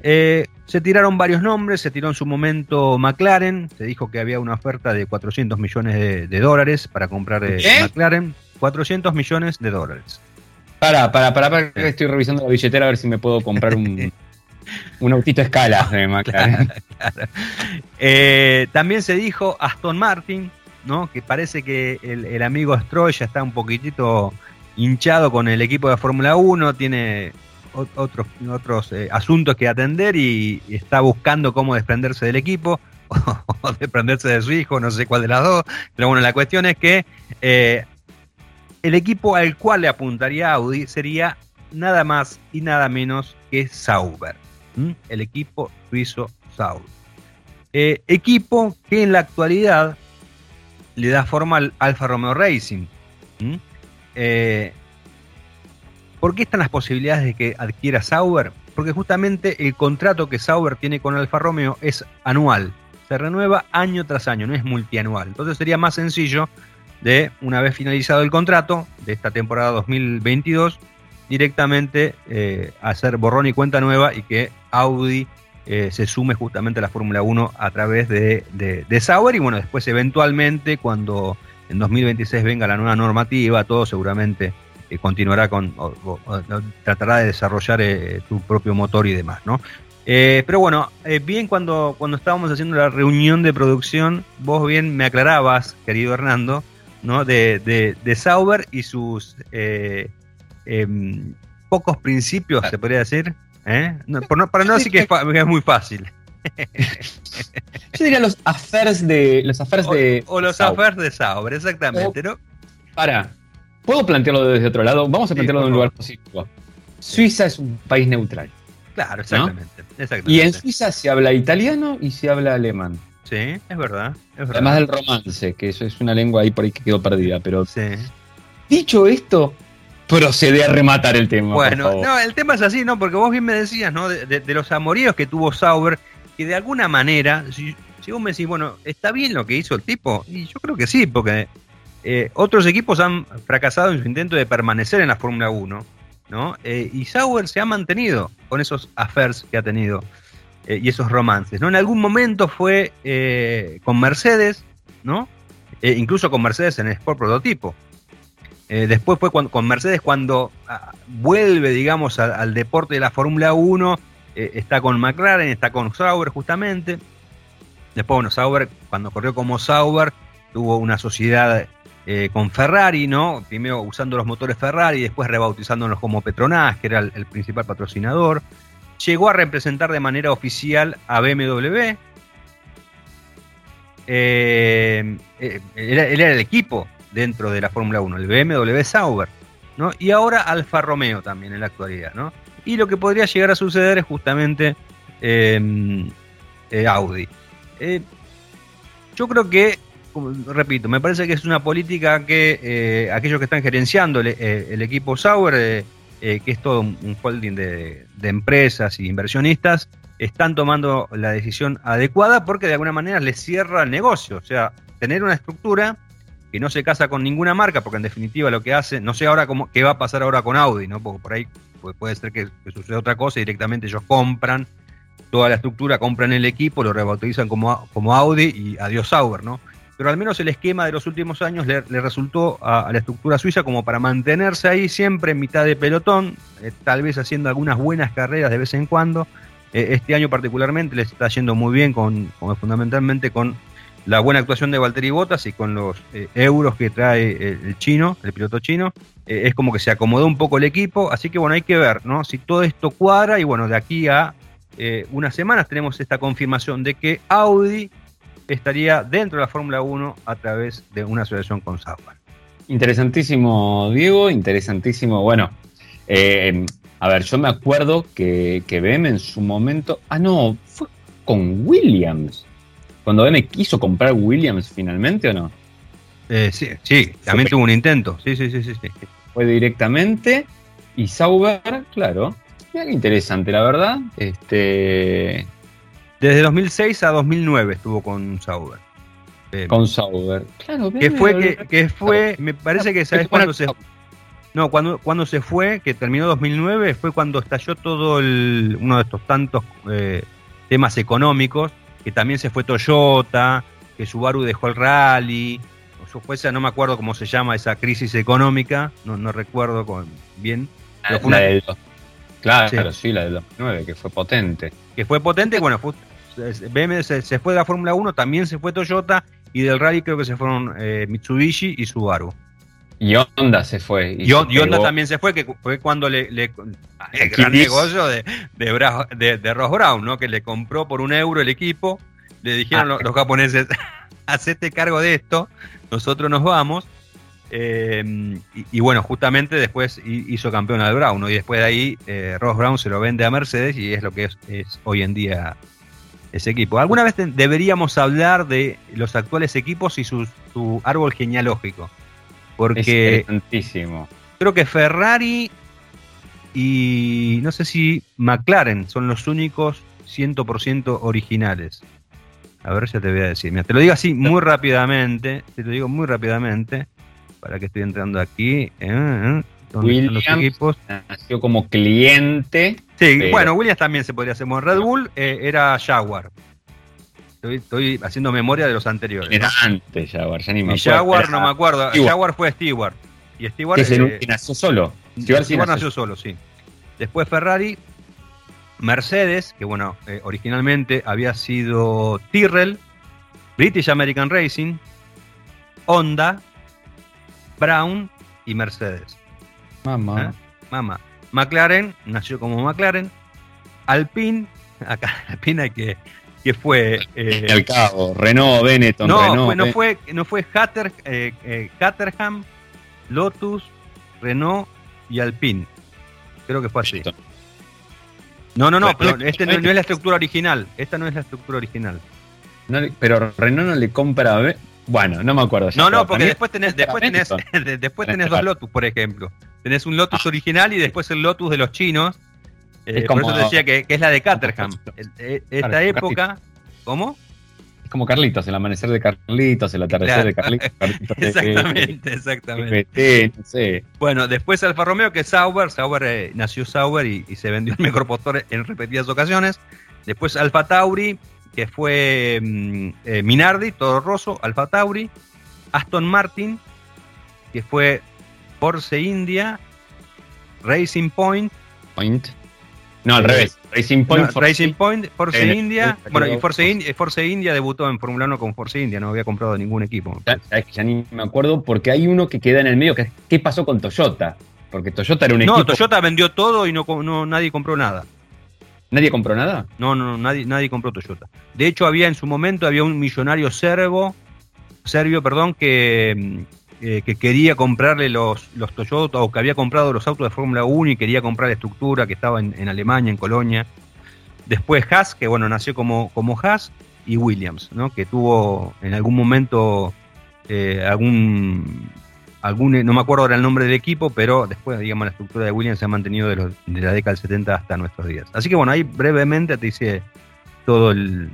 Eh, se tiraron varios nombres, se tiró en su momento McLaren, se dijo que había una oferta de 400 millones de, dólares para comprar eh, McLaren, 400 millones de dólares. Para, para, para, para, estoy revisando la billetera a ver si me puedo comprar un, Un autito escala de McLaren. Eh, también se dijo Aston Martin, ¿no? Que parece que el, amigo Stroll ya está un poquitito hinchado con el equipo de Fórmula 1, tiene otros, otros eh, asuntos que atender y, está buscando cómo desprenderse del equipo o desprenderse de su hijo, no sé cuál de las dos. Pero bueno, la cuestión es que eh, el equipo al cual le apuntaría Audi sería nada más y nada menos que Sauber el equipo suizo Sauber. Eh, equipo que en la actualidad le da forma al Alfa Romeo Racing. Eh, ¿Por qué están las posibilidades de que adquiera Sauber? Porque justamente el contrato que Sauber tiene con Alfa Romeo es anual. Se renueva año tras año, no es multianual. Entonces sería más sencillo de, una vez finalizado el contrato de esta temporada 2022, directamente eh, hacer borrón y cuenta nueva y que Audi eh, se sume justamente a la Fórmula 1 a través de, de, Sauber y bueno, después eventualmente cuando en 2026 venga la nueva normativa, todo seguramente eh, continuará con, tratará de desarrollar su propio motor y demás, ¿no? pero bueno, bien cuando, cuando estábamos haciendo la reunión de producción, vos bien me aclarabas, querido Hernando, ¿no? De, de Sauber y sus Em, pocos principios, se podría decir. ¿eh? para no decir que es, muy fácil. Yo diría los affairs de. Los affairs o, de. O los affairs de Sauber, exactamente, ¿no? Para. ¿Puedo plantearlo desde otro lado? Vamos a plantearlo de un lugar positivo. Suiza es un país neutral. Claro, exactamente, Y en Suiza se habla italiano y se habla alemán. Sí, es verdad, Además del romance, que eso es una lengua ahí por ahí que quedó perdida. Pero dicho esto, procede a rematar el tema. Bueno, no, el tema es así, ¿no? Porque vos bien me decías, ¿no? De, los amoríos que tuvo Sauber, que de alguna manera, si, vos me decís, bueno, ¿está bien lo que hizo el tipo? Y yo creo que sí, porque eh, otros equipos han fracasado en su intento de permanecer en la Fórmula 1, ¿no? Eh, y Sauber se ha mantenido con esos affairs que ha tenido eh, y esos romances, ¿no? En algún momento fue con Mercedes, ¿no? incluso con Mercedes en el Sport Prototipo. Eh, después fue con Mercedes cuando ah, vuelve, digamos, al deporte de la Fórmula 1. Eh, está con McLaren, está con Sauber justamente. Después, bueno, Sauber, cuando corrió como Sauber, tuvo una sociedad eh, con Ferrari, ¿no? Primero usando los motores Ferrari, después rebautizándolos como Petronas, que era el, principal patrocinador. Llegó a representar de manera oficial a BMW. él, era el equipo dentro de la Fórmula 1, el BMW Sauber, ¿no? Y ahora Alfa Romeo también en la actualidad, ¿no? Y lo que podría llegar a suceder es justamente em, eh, Audi. Eh, yo creo que, repito, me parece que es una política que eh, aquellos que están gerenciando el, equipo Sauber, que es todo un, holding de, de empresas y inversionistas, están tomando la decisión adecuada porque de alguna manera les cierra el negocio. O sea, tener una estructura que no se casa con ninguna marca, porque en definitiva lo que hace, no sé ahora cómo, qué va a pasar ahora con Audi, ¿no? Porque por ahí puede, ser que, suceda otra cosa y directamente ellos compran toda la estructura, compran el equipo, lo rebautizan como, como Audi y adiós Sauber, ¿no? Pero al menos el esquema de los últimos años le, resultó a, la estructura suiza como para mantenerse ahí siempre en mitad de pelotón, eh, tal vez haciendo algunas buenas carreras de vez en cuando. Eh, este año particularmente les está yendo muy bien, con, fundamentalmente con la buena actuación de Valtteri Bottas y con los eh, euros que trae el, chino, el piloto chino, eh, es como que se acomodó un poco el equipo, así que bueno, hay que ver, ¿no? Si todo esto cuadra y bueno, de aquí a eh, unas semanas tenemos esta confirmación de que Audi estaría dentro de la Fórmula 1 a través de una asociación con Sauber. Interesantísimo, Diego, interesantísimo. Bueno, eh, a ver, yo me acuerdo que, que BM en su momento. Ah, no, fue con Williams. Cuando BM quiso comprar Williams finalmente o no? Eh, sí, sí, también tuvo un intento. Sí, sí, sí, sí. sí. Fue directamente. Y Sauber, claro. Mira qué interesante, la verdad. Este. Desde 2006 a 2009 estuvo con Sauber. Con Sauber. Claro, que BM fue, lo- que, que fue, me parece que sabes cuándo se no, cuando, cuando se fue, que terminó 2009, fue cuando estalló todo el, uno de estos tantos eh, temas económicos, que también se fue Toyota, que Subaru dejó el rally, o su- fue esa, no me acuerdo cómo se llama esa crisis económica, no, no recuerdo con, bien, pero fue La del Claro, Sí. sí. la del 2009, que fue potente. que fue potente, bueno, fue- BMW se, se fue de la Fórmula 1, también se fue Toyota, y del rally creo que se fueron eh, Mitsubishi y Subaru. Y Honda se fue. Y, se Hon- y Honda también se fue, que fue cuando le, le- el gran negocio de, de, de- de Ross Brown, ¿no? Que le compró por un euro el equipo, le dijeron Ah. los, los japoneses, hacete cargo de esto, nosotros nos vamos. Eh, y, y bueno, justamente después hi- hizo campeón al Brown, ¿no? Y después de ahí eh, Ross Brown se lo vende a Mercedes y es lo que es, es hoy en día ese equipo. Alguna vez deberíamos hablar de los actuales equipos y su, su árbol genealógico. Es Porque interesantísimo. creo que Ferrari y no sé si McLaren son los únicos 100% originales. A ver, ya te voy a decir. Mira, te lo digo así muy rápidamente. Te lo digo muy rápidamente. Para que estoy entrando aquí. Eh, eh, ¿Dónde están los Williams. equipos? Nació como cliente. Sí, pero- bueno, Williams también se podría hacer. Bueno, Red Bull eh, era Jaguar. Estoy, estoy haciendo memoria de los anteriores. Era antes Jaguar, ya ni me Y acuerdo. Jaguar, Era- no me acuerdo. Stewart. Jaguar fue Stewart. Y Stewart que es el eh, que nació solo. Stewart, Stewart sí nació nació solo, sí. Después Ferrari, Mercedes, que bueno, eh, originalmente había sido Tyrrell, British American Racing, Honda, Brown y Mercedes. Mamá. ¿Eh? Mamá. McLaren nació como McLaren. Alpine, acá Alpine hay que, que fue. eh, Al cabo, Renault, Benetton, no, Renault. fue, no fue, no fue Hatter- eh, eh, Caterham, Lotus, Renault y Alpine. Creo que fue así. No, no, no, Renault- pero este no, no es la estructura original. Esta no es la estructura original. No pero Renault no le compra. a Bueno, no me acuerdo. ya, No, pero no, porque después tenés, después tenés, de- después tenés dos Lotus, por ejemplo. Tenés un Lotus original y después el Lotus de los chinos. Eh, por eso te decía que, que es la de Caterham. El- eh, Esta Claro, época. ¿Cómo? Es como Carlitos, el amanecer de Carlitos, el atardecer de. Carlitos. Carlitos de- Exactamente, exactamente. FT, no sé. Bueno, después Alfa Romeo, que es Sauber. Sauber eh, nació Sauber y, y se vendió el mejor postor en repetidas ocasiones. Después Alfa Tauri, que fue mm, eh, Minardi, Toro Rosso, Alfa Tauri. Aston Martin, que fue Force India, Racing Point. Point. No, al revés. Racing Point. no, Racing Point, Force Eh, India. eh, Bueno, y eh, Force, India, Force India debutó en Fórmula 1 con Force India, no había comprado ningún equipo. Ya, sabes que ya ni me acuerdo porque hay uno que queda en el medio que ¿qué pasó con Toyota? Porque Toyota era un No, equipo. Toyota vendió todo y no, no nadie compró nada. ¿Nadie compró nada? No, no, no, nadie, nadie compró Toyota. De hecho, había en su momento había un millonario serbo, serbio, perdón, que, mm, eh, que quería comprarle los, los Toyota o que había comprado los autos de Fórmula 1 y quería comprar la estructura que estaba en, en Alemania, en Colonia. Después Haas, que bueno, nació como, como Haas, y Williams, ¿no? que tuvo en algún momento eh, algún, algún, no me acuerdo ahora el nombre del equipo, pero después, digamos, la estructura de Williams se ha mantenido de, la década del 70 hasta nuestros días. Así que bueno, ahí brevemente te hice todo el,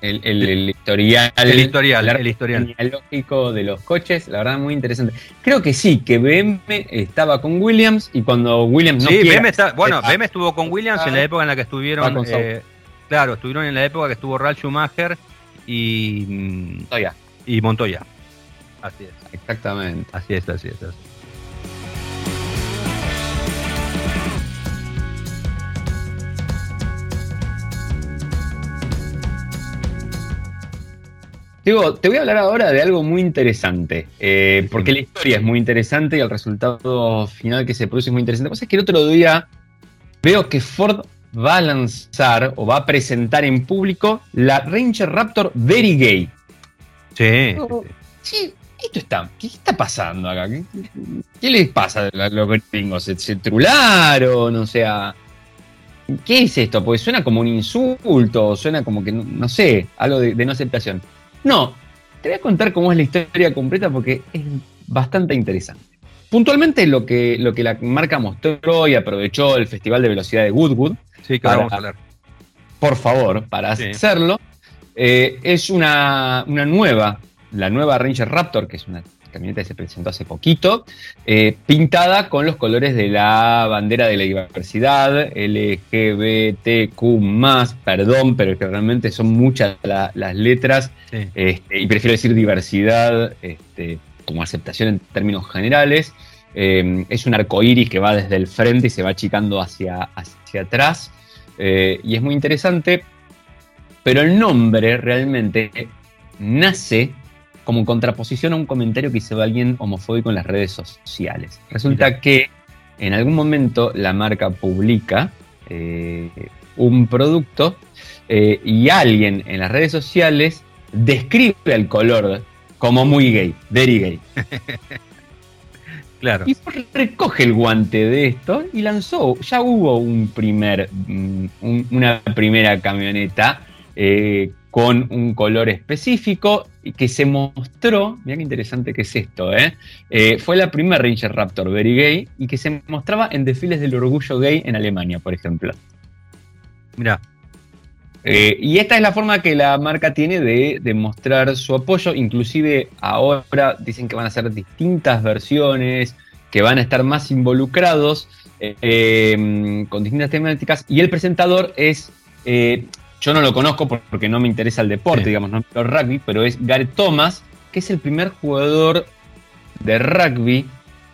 El, el- el historial. el historial, el el historial. genealógico de los coches, la verdad muy interesante. Creo que sí, que BM estaba con Williams y cuando Williams no sí, quiera- BM está, bueno, está- BM estuvo con Williams en la época en la que estuvieron, eh, claro, estuvieron en la época que estuvo Ralf Schumacher y, mm, Todavía. y Montoya. Así es, Exactamente. así es, así es. así es. Digo, te voy a hablar ahora de algo muy interesante, eh, porque la historia es muy interesante y el resultado final que se produce es muy interesante. Lo que pasa es que el otro día veo que Ford va a lanzar o va a presentar en público la Ranger Raptor Very Gay. Sí. sí, esto está, ¿qué está pasando acá? ¿Qué, les pasa a los gringos? ¿Se, se trularon? O sea, ¿qué es esto? Porque suena como un insulto, suena como que, no, sé, algo de, no aceptación. No, te voy a contar cómo es la historia completa porque es bastante interesante. Puntualmente lo que, lo que la marca mostró y aprovechó el Festival de Velocidad de Goodwood. Sí, que vamos a hablar. Por favor, para hacerlo, eh, es una, una nueva la nueva Ranger Raptor, que es una camioneta que se presentó hace poquito, eh, pintada con los colores de la bandera de la diversidad, LGBTQ, perdón, pero que realmente son muchas las letras, este, y prefiero decir diversidad este, como aceptación en términos generales. Eh, es un arco iris que va desde el frente y se va achicando hacia, hacia atrás, eh, y es muy interesante, pero el nombre realmente nace como contraposición a un comentario que hizo alguien homofóbico en las redes sociales. Resulta que en algún momento la marca publica eh, un producto eh, y alguien en las redes sociales describe el color como muy gay, very gay. Claro. Y recoge el guante de esto y lanzó, ya hubo un primer, mm, una primera camioneta eh, con un color específico y que se mostró, mira qué interesante que es esto, ¿eh? ¿eh? fue la primera Ranger Raptor Very Gay y que se mostraba en desfiles del orgullo gay en Alemania, por ejemplo. Mira. Eh, y esta es la forma que la marca tiene de, demostrar su apoyo, inclusive ahora dicen que van a ser distintas versiones, que van a estar más involucrados eh, con distintas temáticas y el presentador es yo no lo conozco porque no me interesa el deporte, digamos, no el rugby, pero es Gareth Thomas, que es el primer jugador de rugby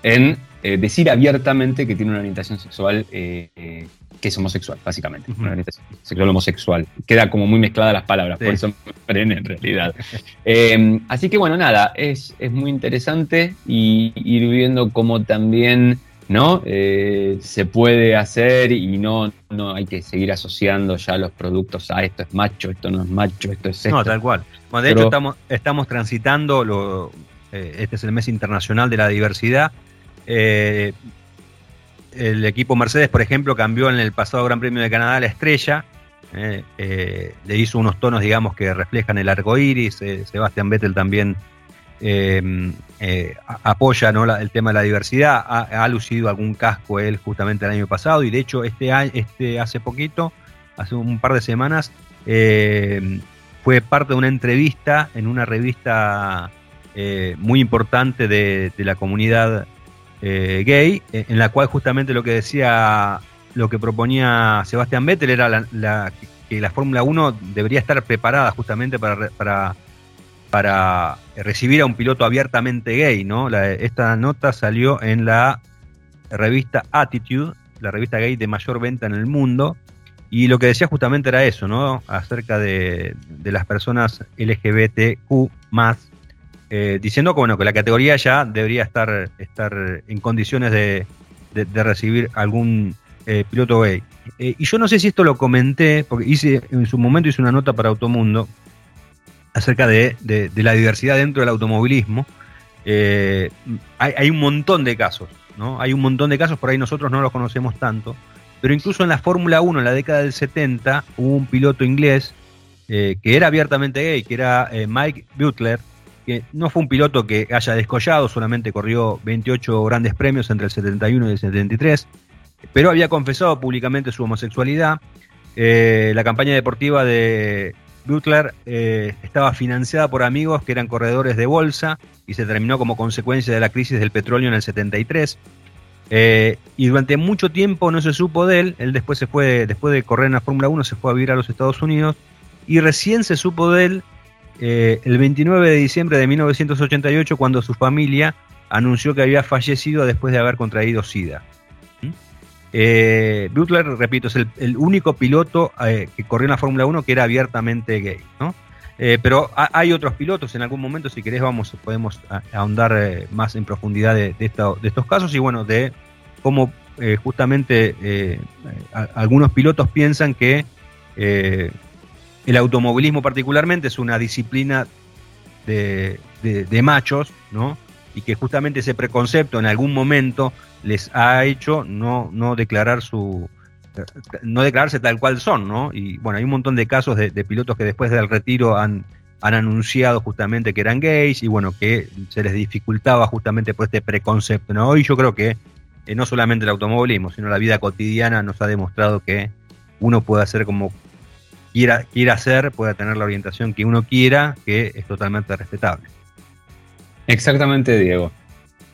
en eh, decir abiertamente que tiene una orientación sexual eh, eh, que es homosexual, básicamente. Una orientación sexual homosexual. Queda como muy mezclada las palabras, por eso me frene en realidad. así que bueno, nada, es, es muy interesante y ir viendo cómo también ¿no? Eh, se puede hacer y no, no hay que seguir asociando ya los productos a esto es macho, esto no es macho, esto es esto. No, tal cual. de hecho, estamos, estamos transitando, lo, eh, este es el mes internacional de la diversidad. Eh, el equipo Mercedes, por ejemplo, cambió en el pasado Gran Premio de Canadá la estrella. le hizo unos tonos, digamos, que reflejan el arco iris. Sebastián Vettel también eh, apoya el tema de la diversidad, ha, lucido algún casco él justamente el año pasado y de hecho este, este hace poquito, hace un par de semanas, em, fue parte de una entrevista en una revista eh, muy importante de, la comunidad eh, gay, en la cual justamente lo que decía, lo que proponía Sebastián Vettel era que la Fórmula 1 debería estar preparada justamente para para recibir a un piloto abiertamente gay, ¿no? esta nota salió en la revista Attitude, la revista gay de mayor venta en el mundo, y lo que decía justamente era eso, ¿no? Acerca de, las personas LGBTQ eh, diciendo que, bueno, que la categoría ya debería estar, estar en condiciones de, recibir algún eh, piloto gay. Eh, y yo no sé si esto lo comenté, porque hice en su momento hice una nota para Automundo, acerca de, la diversidad dentro del automovilismo. Eh, hay, un montón de casos, ¿no? Hay un montón de casos, por ahí nosotros no los conocemos tanto, pero incluso en la Fórmula 1, en la década del 70, hubo un piloto inglés eh, que era abiertamente gay, que era eh, Mike Butler, que no fue un piloto que haya descollado, solamente corrió 28 grandes premios entre el 71 y el 73, pero había confesado públicamente su homosexualidad. la campaña deportiva de, Butler eh, estaba financiada por amigos que eran corredores de bolsa y se terminó como consecuencia de la crisis del petróleo en el 73. Eh, y durante mucho tiempo no se supo de él. Él después se fue, después de correr en la Fórmula 1, se fue a vivir a los Estados Unidos. Y recién se supo de él eh, el 29 de diciembre de 1988, cuando su familia anunció que había fallecido después de haber contraído SIDA. Eh, Butler, repito, es el, único piloto eh, que corrió en la Fórmula 1 que era abiertamente gay, ¿no? Eh, pero hay otros pilotos, en algún momento, si querés, vamos, podemos ahondar más en profundidad de, estos casos y bueno, de cómo justamente algunos pilotos piensan que el automovilismo particularmente es una disciplina de, machos, ¿no? Y que justamente ese preconcepto en algún momento les ha hecho no, no declarar su, no declararse tal cual son, ¿no? Y bueno, hay un montón de casos de, pilotos que después del retiro han, han anunciado justamente que eran gays y bueno, que se les dificultaba justamente por este preconcepto, ¿no? Y yo creo que eh, no solamente el automovilismo, sino la vida cotidiana nos ha demostrado que uno puede hacer como quiera, quiera hacer, puede tener la orientación que uno quiera, que es totalmente respetable. Exactamente, Diego.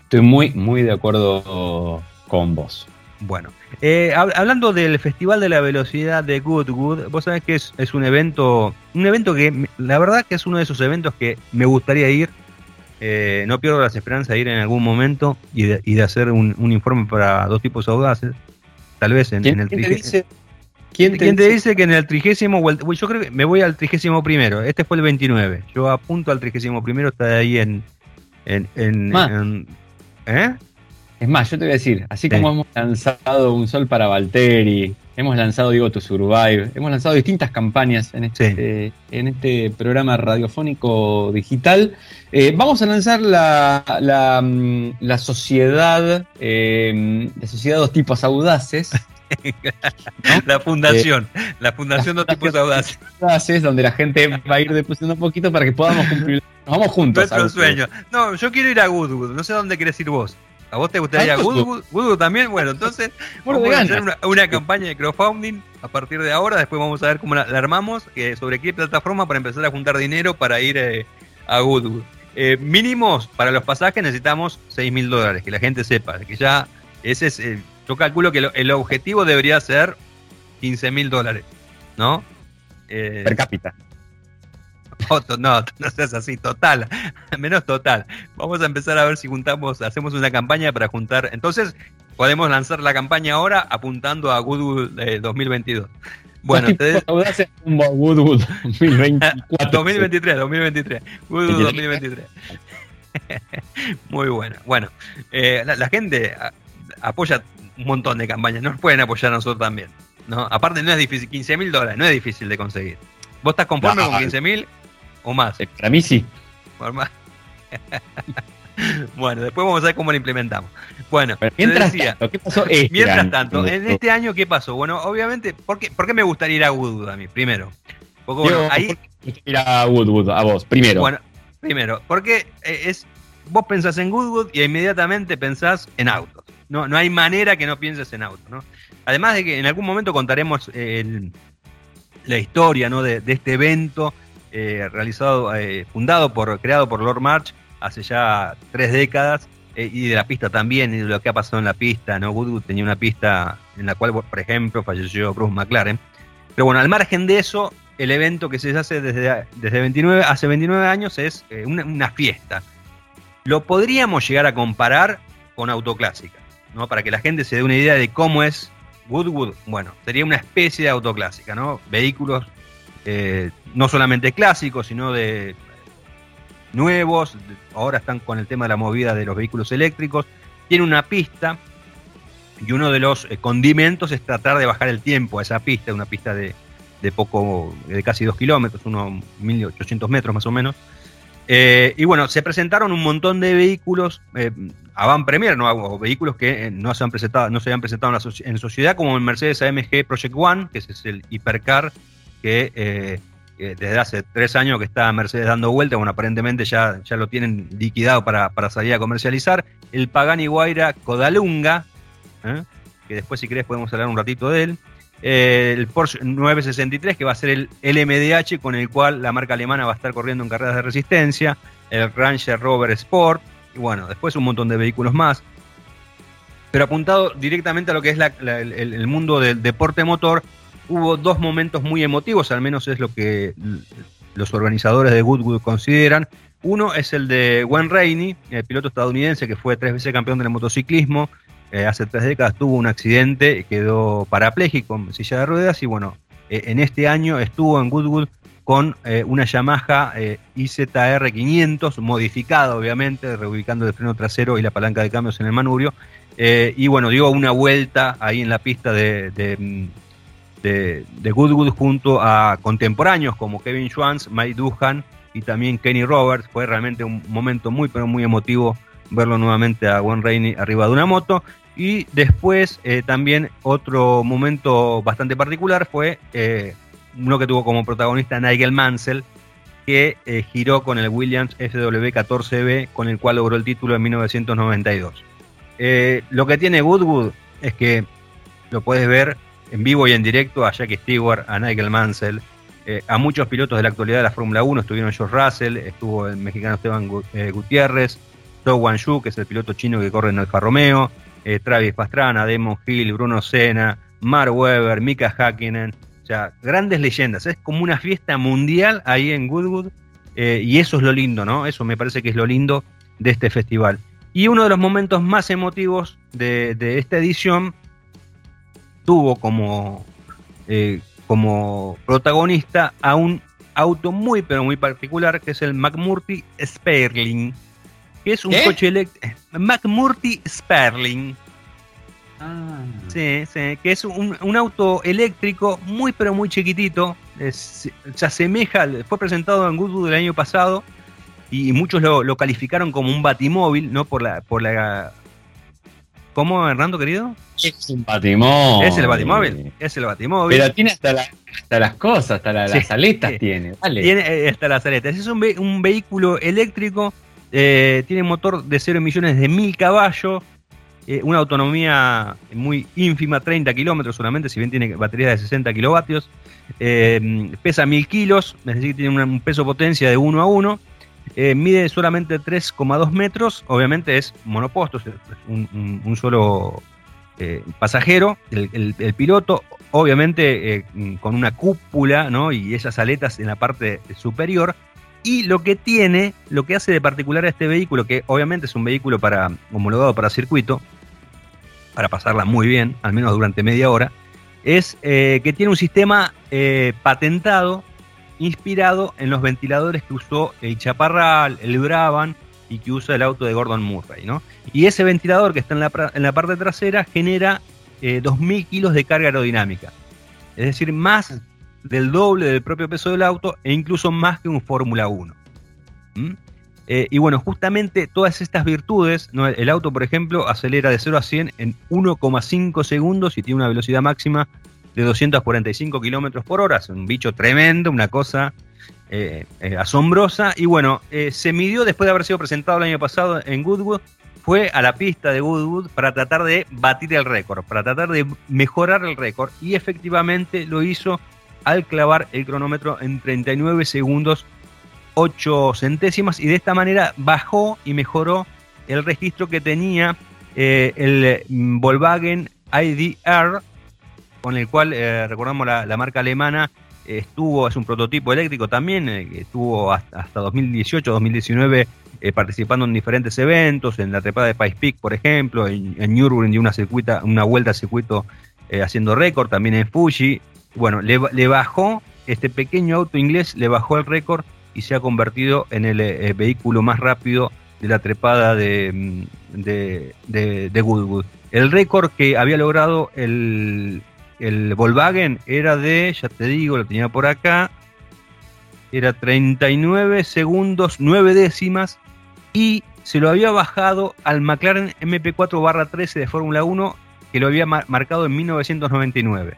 Estoy muy, muy de acuerdo con vos. Bueno, eh, hablando del Festival de la Velocidad de Goodwood, vos sabés que es, un evento, un evento que la verdad que es uno de esos eventos que me gustaría ir. Eh, no pierdo las esperanzas de ir en algún momento y de, hacer un, informe para dos tipos audaces. Tal vez en, el ¿quién te dice, ¿Quién te, dice? que en el trigésimo, yo creo que me voy al trigésimo primero, este fue el 29, yo apunto al trigésimo primero, está ahí en... en, en ¿Eh? Es más, yo te voy a decir, así como hemos lanzado Un Sol para Valtteri, hemos lanzado Digo to Survive, hemos lanzado distintas campañas en este, en este programa radiofónico digital, eh, vamos a lanzar la, la, mm, la sociedad, eh, la sociedad Dos Tipos Audaces. La fundación, eh, la fundación Dos Tipos Audaces. Audaces, donde la gente va a ir depositando un poquito para que podamos cumplir. Nos vamos juntos. Nuestro sueño. No, yo quiero ir a Goodwood, no sé dónde querés ir vos. ¿A vos te gustaría Goodwood? Goodwood también? Bueno, entonces vamos a hacer una, campaña de crowdfunding a partir de ahora. Después vamos a ver cómo la, armamos, eh, sobre qué plataforma para empezar a juntar dinero para ir eh, a Goodwood. Eh, mínimos para los pasajes necesitamos 6 mil dólares, que la gente sepa, que ya ese es, yo calculo que el objetivo debería ser 15 mil dólares, ¿no? per cápita. No, no seas así, total, menos total. Vamos a empezar a ver si juntamos, hacemos una campaña para juntar. Entonces, podemos lanzar la campaña ahora apuntando a Goodwood 2022. Bueno, ustedes. Goodwood 2024. 2023, 2023. Goodwood 2023. Muy buena. Bueno, eh, la, gente apoya un montón de campañas. Nos pueden apoyar a nosotros también. ¿no? Aparte, no es difícil. 15 mil dólares, no es difícil de conseguir. ¿Vos estás conforme con 15 mil? o más. Eh, para mí sí. bueno, después vamos a ver cómo lo implementamos. Bueno, mientras tanto, ¿qué pasó este Mientras tanto, en este año, ¿qué pasó? Bueno, obviamente, ¿por qué, ¿por qué me gustaría ir a Woodwood a mí? Primero. Porque, bueno, ahí... Ir a Woodwood, a vos, primero. Bueno, primero, porque eh, es vos pensás en Woodwood y inmediatamente pensás en autos. No, no hay manera que no pienses en autos, ¿no? Además de que en algún momento contaremos la historia ¿no? de, de este evento eh, realizado, eh, fundado por, creado por Lord March hace ya tres décadas, eh, y de la pista también, y de lo que ha pasado en la pista, ¿no? Goodwood tenía una pista en la cual, por ejemplo, falleció Bruce McLaren. Pero bueno, al margen de eso, el evento que se hace desde, desde 29, hace 29 años es una, fiesta. Lo podríamos llegar a comparar con autoclásica, ¿no? Para que la gente se dé una idea de cómo es Goodwood. Bueno, sería una especie de autoclásica, ¿no? Vehículos eh, no solamente clásicos, sino de nuevos, ahora están con el tema de la movida de los vehículos eléctricos, tiene una pista y uno de los eh, condimentos es tratar de bajar el tiempo a esa pista, una pista de, poco, de casi 2 kilómetros, unos 1800 metros más o menos. Eh, y bueno, se presentaron un montón de vehículos eh, a Van Premier, ¿no? vehículos que no se han presentado, no se habían presentado en, la en sociedad, como el Mercedes AMG Project One, que es el hipercar que desde hace tres años que está Mercedes dando vuelta, bueno, aparentemente ya, ya lo tienen liquidado para, salir a comercializar. El Pagani Guaira Codalunga, ¿eh? que después si querés podemos hablar un ratito de él. Eh, el Porsche 963, que va a ser el LMDH con el cual la marca alemana va a estar corriendo en carreras de resistencia. El Ranger Rover Sport. Y bueno, después un montón de vehículos más. Pero apuntado directamente a lo que es el mundo del deporte motor, hubo dos momentos muy emotivos, al menos es lo que los organizadores de Goodwood consideran. Uno es el de Gwen Rainey, el piloto estadounidense que fue tres veces campeón del motociclismo. Eh, hace tres décadas tuvo un accidente, quedó parapléjico en silla de ruedas y bueno, eh, en este año estuvo en Goodwood con eh, una Yamaha IZR 500 modificada obviamente, reubicando el freno trasero y la palanca de cambios en el manubrio, y bueno, dio una vuelta ahí en la pista de, Goodwood junto a contemporáneos como Kevin Schwantz, Mike Duhan y también Kenny Roberts. Fue realmente un momento muy, pero muy emotivo verlo nuevamente a Gwen Rainey arriba de una moto. Y después eh, también otro momento bastante particular fue eh, uno que tuvo como protagonista Nigel Mansell, que eh, giró con el Williams SW14B, con el cual logró el título en 1992. lo que tiene Woodwood es que lo puedes ver en vivo y en directo a Jackie Stewart, a Nigel Mansell, a muchos pilotos de la actualidad de la Fórmula 1, estuvieron George Russell, estuvo el mexicano Esteban Gutiérrez, Zhou Guanyu, que es el piloto chino que corre en Alfa Romeo, eh, Travis Pastrana, Demon Hill, Bruno Senna, Mark Webber, Mika Hakkinen, o sea, grandes leyendas. Es como una fiesta mundial ahí en Goodwood eh, y eso es lo lindo, ¿no? Eso me parece que es lo lindo de este festival. Y uno de los momentos más emotivos de, esta edición tuvo como, eh, como protagonista a un auto muy pero muy particular que es el McMurty Sperling que es un coche eléctrico. McMurty Sperling. Ah. Sí, sí, que es un, auto eléctrico muy pero muy chiquitito. se asemeja, fue presentado en Goodwood el año pasado y muchos lo, calificaron como un batimóvil, ¿no? Por la, por la. ¿Cómo, Hernando, querido? Es un batimóvil. Es el batimóvil. Es el batimóvil. Pero tiene hasta, las cosas, hasta las aletas tiene. Tiene eh, hasta las aletas. Es un, un vehículo eléctrico eh, tiene motor de 0 emisiones de 1000 caballos, eh, una autonomía muy ínfima, 30 kilómetros solamente, si bien tiene batería de 60 kilovatios. Eh, pesa 1000 kilos, es decir, tiene un peso potencia de 1 a 1. mide solamente 3,2 metros, obviamente es monoposto, es un, solo pasajero, el, piloto, obviamente con una cúpula y esas aletas en la parte superior y lo que tiene, lo que hace de particular a este vehículo, que obviamente es un vehículo para, homologado para circuito, para pasarla muy bien, al menos durante media hora, es eh, que tiene un sistema eh, patentado, inspirado en los ventiladores que usó el Chaparral, el Brabant y que usa el auto de Gordon Murray. ¿no? Y ese ventilador que está en la, en la parte trasera genera 2.000 eh, kilos de carga aerodinámica. Es decir, más del doble del propio peso del auto e incluso más que un Fórmula 1. ¿Mm? Eh, y bueno, justamente todas estas virtudes, el auto por ejemplo acelera de 0 a 100 en 1,5 segundos y tiene una velocidad máxima de 245 kilómetros por hora, es un bicho tremendo, una cosa eh, eh, asombrosa. Y bueno, se midió después de haber sido presentado el año pasado en Goodwood, fue a la pista de Goodwood para tratar de batir el récord, para tratar de mejorar el récord y efectivamente lo hizo al clavar el cronómetro en 39 segundos 8 centésimas y de esta manera bajó y mejoró el registro que tenía eh, el mm, Volkswagen IDR con el cual eh, recordamos la, marca alemana estuvo, es un prototipo eléctrico también, eh, estuvo hasta, 2018-2019 participando en diferentes eventos, en la trepada de Pice Peak, por ejemplo, en, en Nürburgring y una, circuita, una vuelta al circuito haciendo récord, también en Fuji, bueno, le, bajó, este pequeño auto inglés le bajó el récord y se ha convertido en el eh, vehículo más rápido de la trepada de, mm, de, Goodwood. El récord que había logrado el, el Volkswagen era de, ya te digo, lo tenía por acá, era 39 segundos 9 décimas y se lo había bajado al McLaren MP4 13 de Fórmula 1 que lo había marcado en 1999.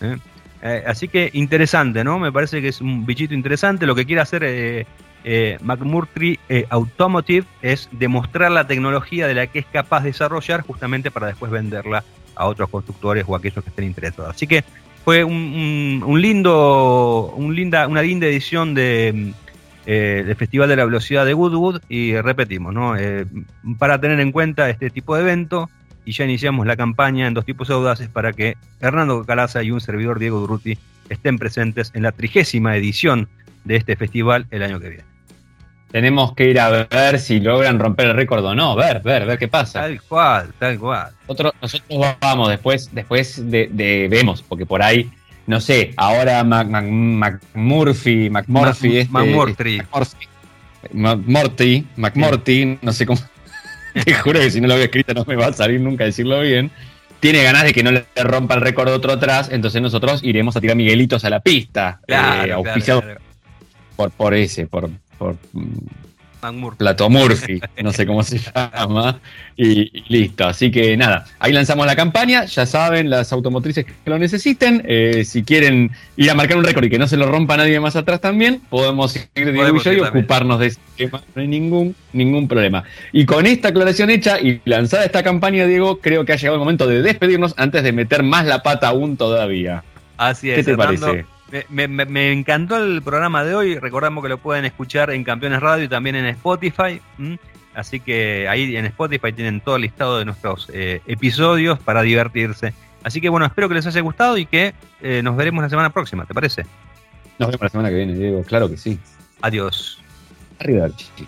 ¿eh? Eh, así que interesante, ¿no? Me parece que es un bichito interesante. Lo que quiere hacer eh, eh McMurtry eh, Automotive es demostrar la tecnología de la que es capaz de desarrollar justamente para después venderla a otros constructores o a aquellos que estén interesados. Así que fue un, lindo, un linda, una linda edición de, del Festival de la Velocidad de Woodwood y repetimos, ¿no? para tener en cuenta este tipo de evento, y ya iniciamos la campaña en dos tipos audaces para que Hernando Calaza y un servidor Diego Durruti estén presentes en la trigésima edición de este festival el año que viene. Tenemos que ir a ver si logran romper el récord o no, ver, ver, ver qué pasa. Tal cual, tal cual. Nosotros, nosotros vamos, después, después de, vemos, porque por ahí, no sé, ahora McMurphy, McMurphy, McMurphy, McMurphy, McMurphy, no sé cómo te juro que si no lo había escrito no me va a salir nunca decirlo bien. Tiene ganas de que no le rompa el récord otro atrás, entonces nosotros iremos a tirar Miguelitos a la pista. Claro, eh, claro, auspiciado claro. Por, por ese, por, por Plato Murphy, no sé cómo se llama, y, y listo. Así que nada, ahí lanzamos la campaña, ya saben, las automotrices que lo necesiten, eh, si quieren ir a marcar un récord y que no se lo rompa nadie más atrás también, podemos ir Diego y también. ocuparnos de ese tema, no hay ningún, ningún problema. Y con esta aclaración hecha y lanzada esta campaña, Diego, creo que ha llegado el momento de despedirnos antes de meter más la pata aún todavía. Así es. ¿Qué te parece? Me, me- me encantó el programa de hoy. Recordamos que lo pueden escuchar en Campeones Radio y también en Spotify. Así que ahí en Spotify tienen todo el listado de nuestros eh, episodios para divertirse. Así que bueno, espero que les haya gustado y que eh, nos veremos la semana próxima, ¿te parece? Nos vemos la semana que viene, Diego, claro que sí. Adiós. Arriba, chichi.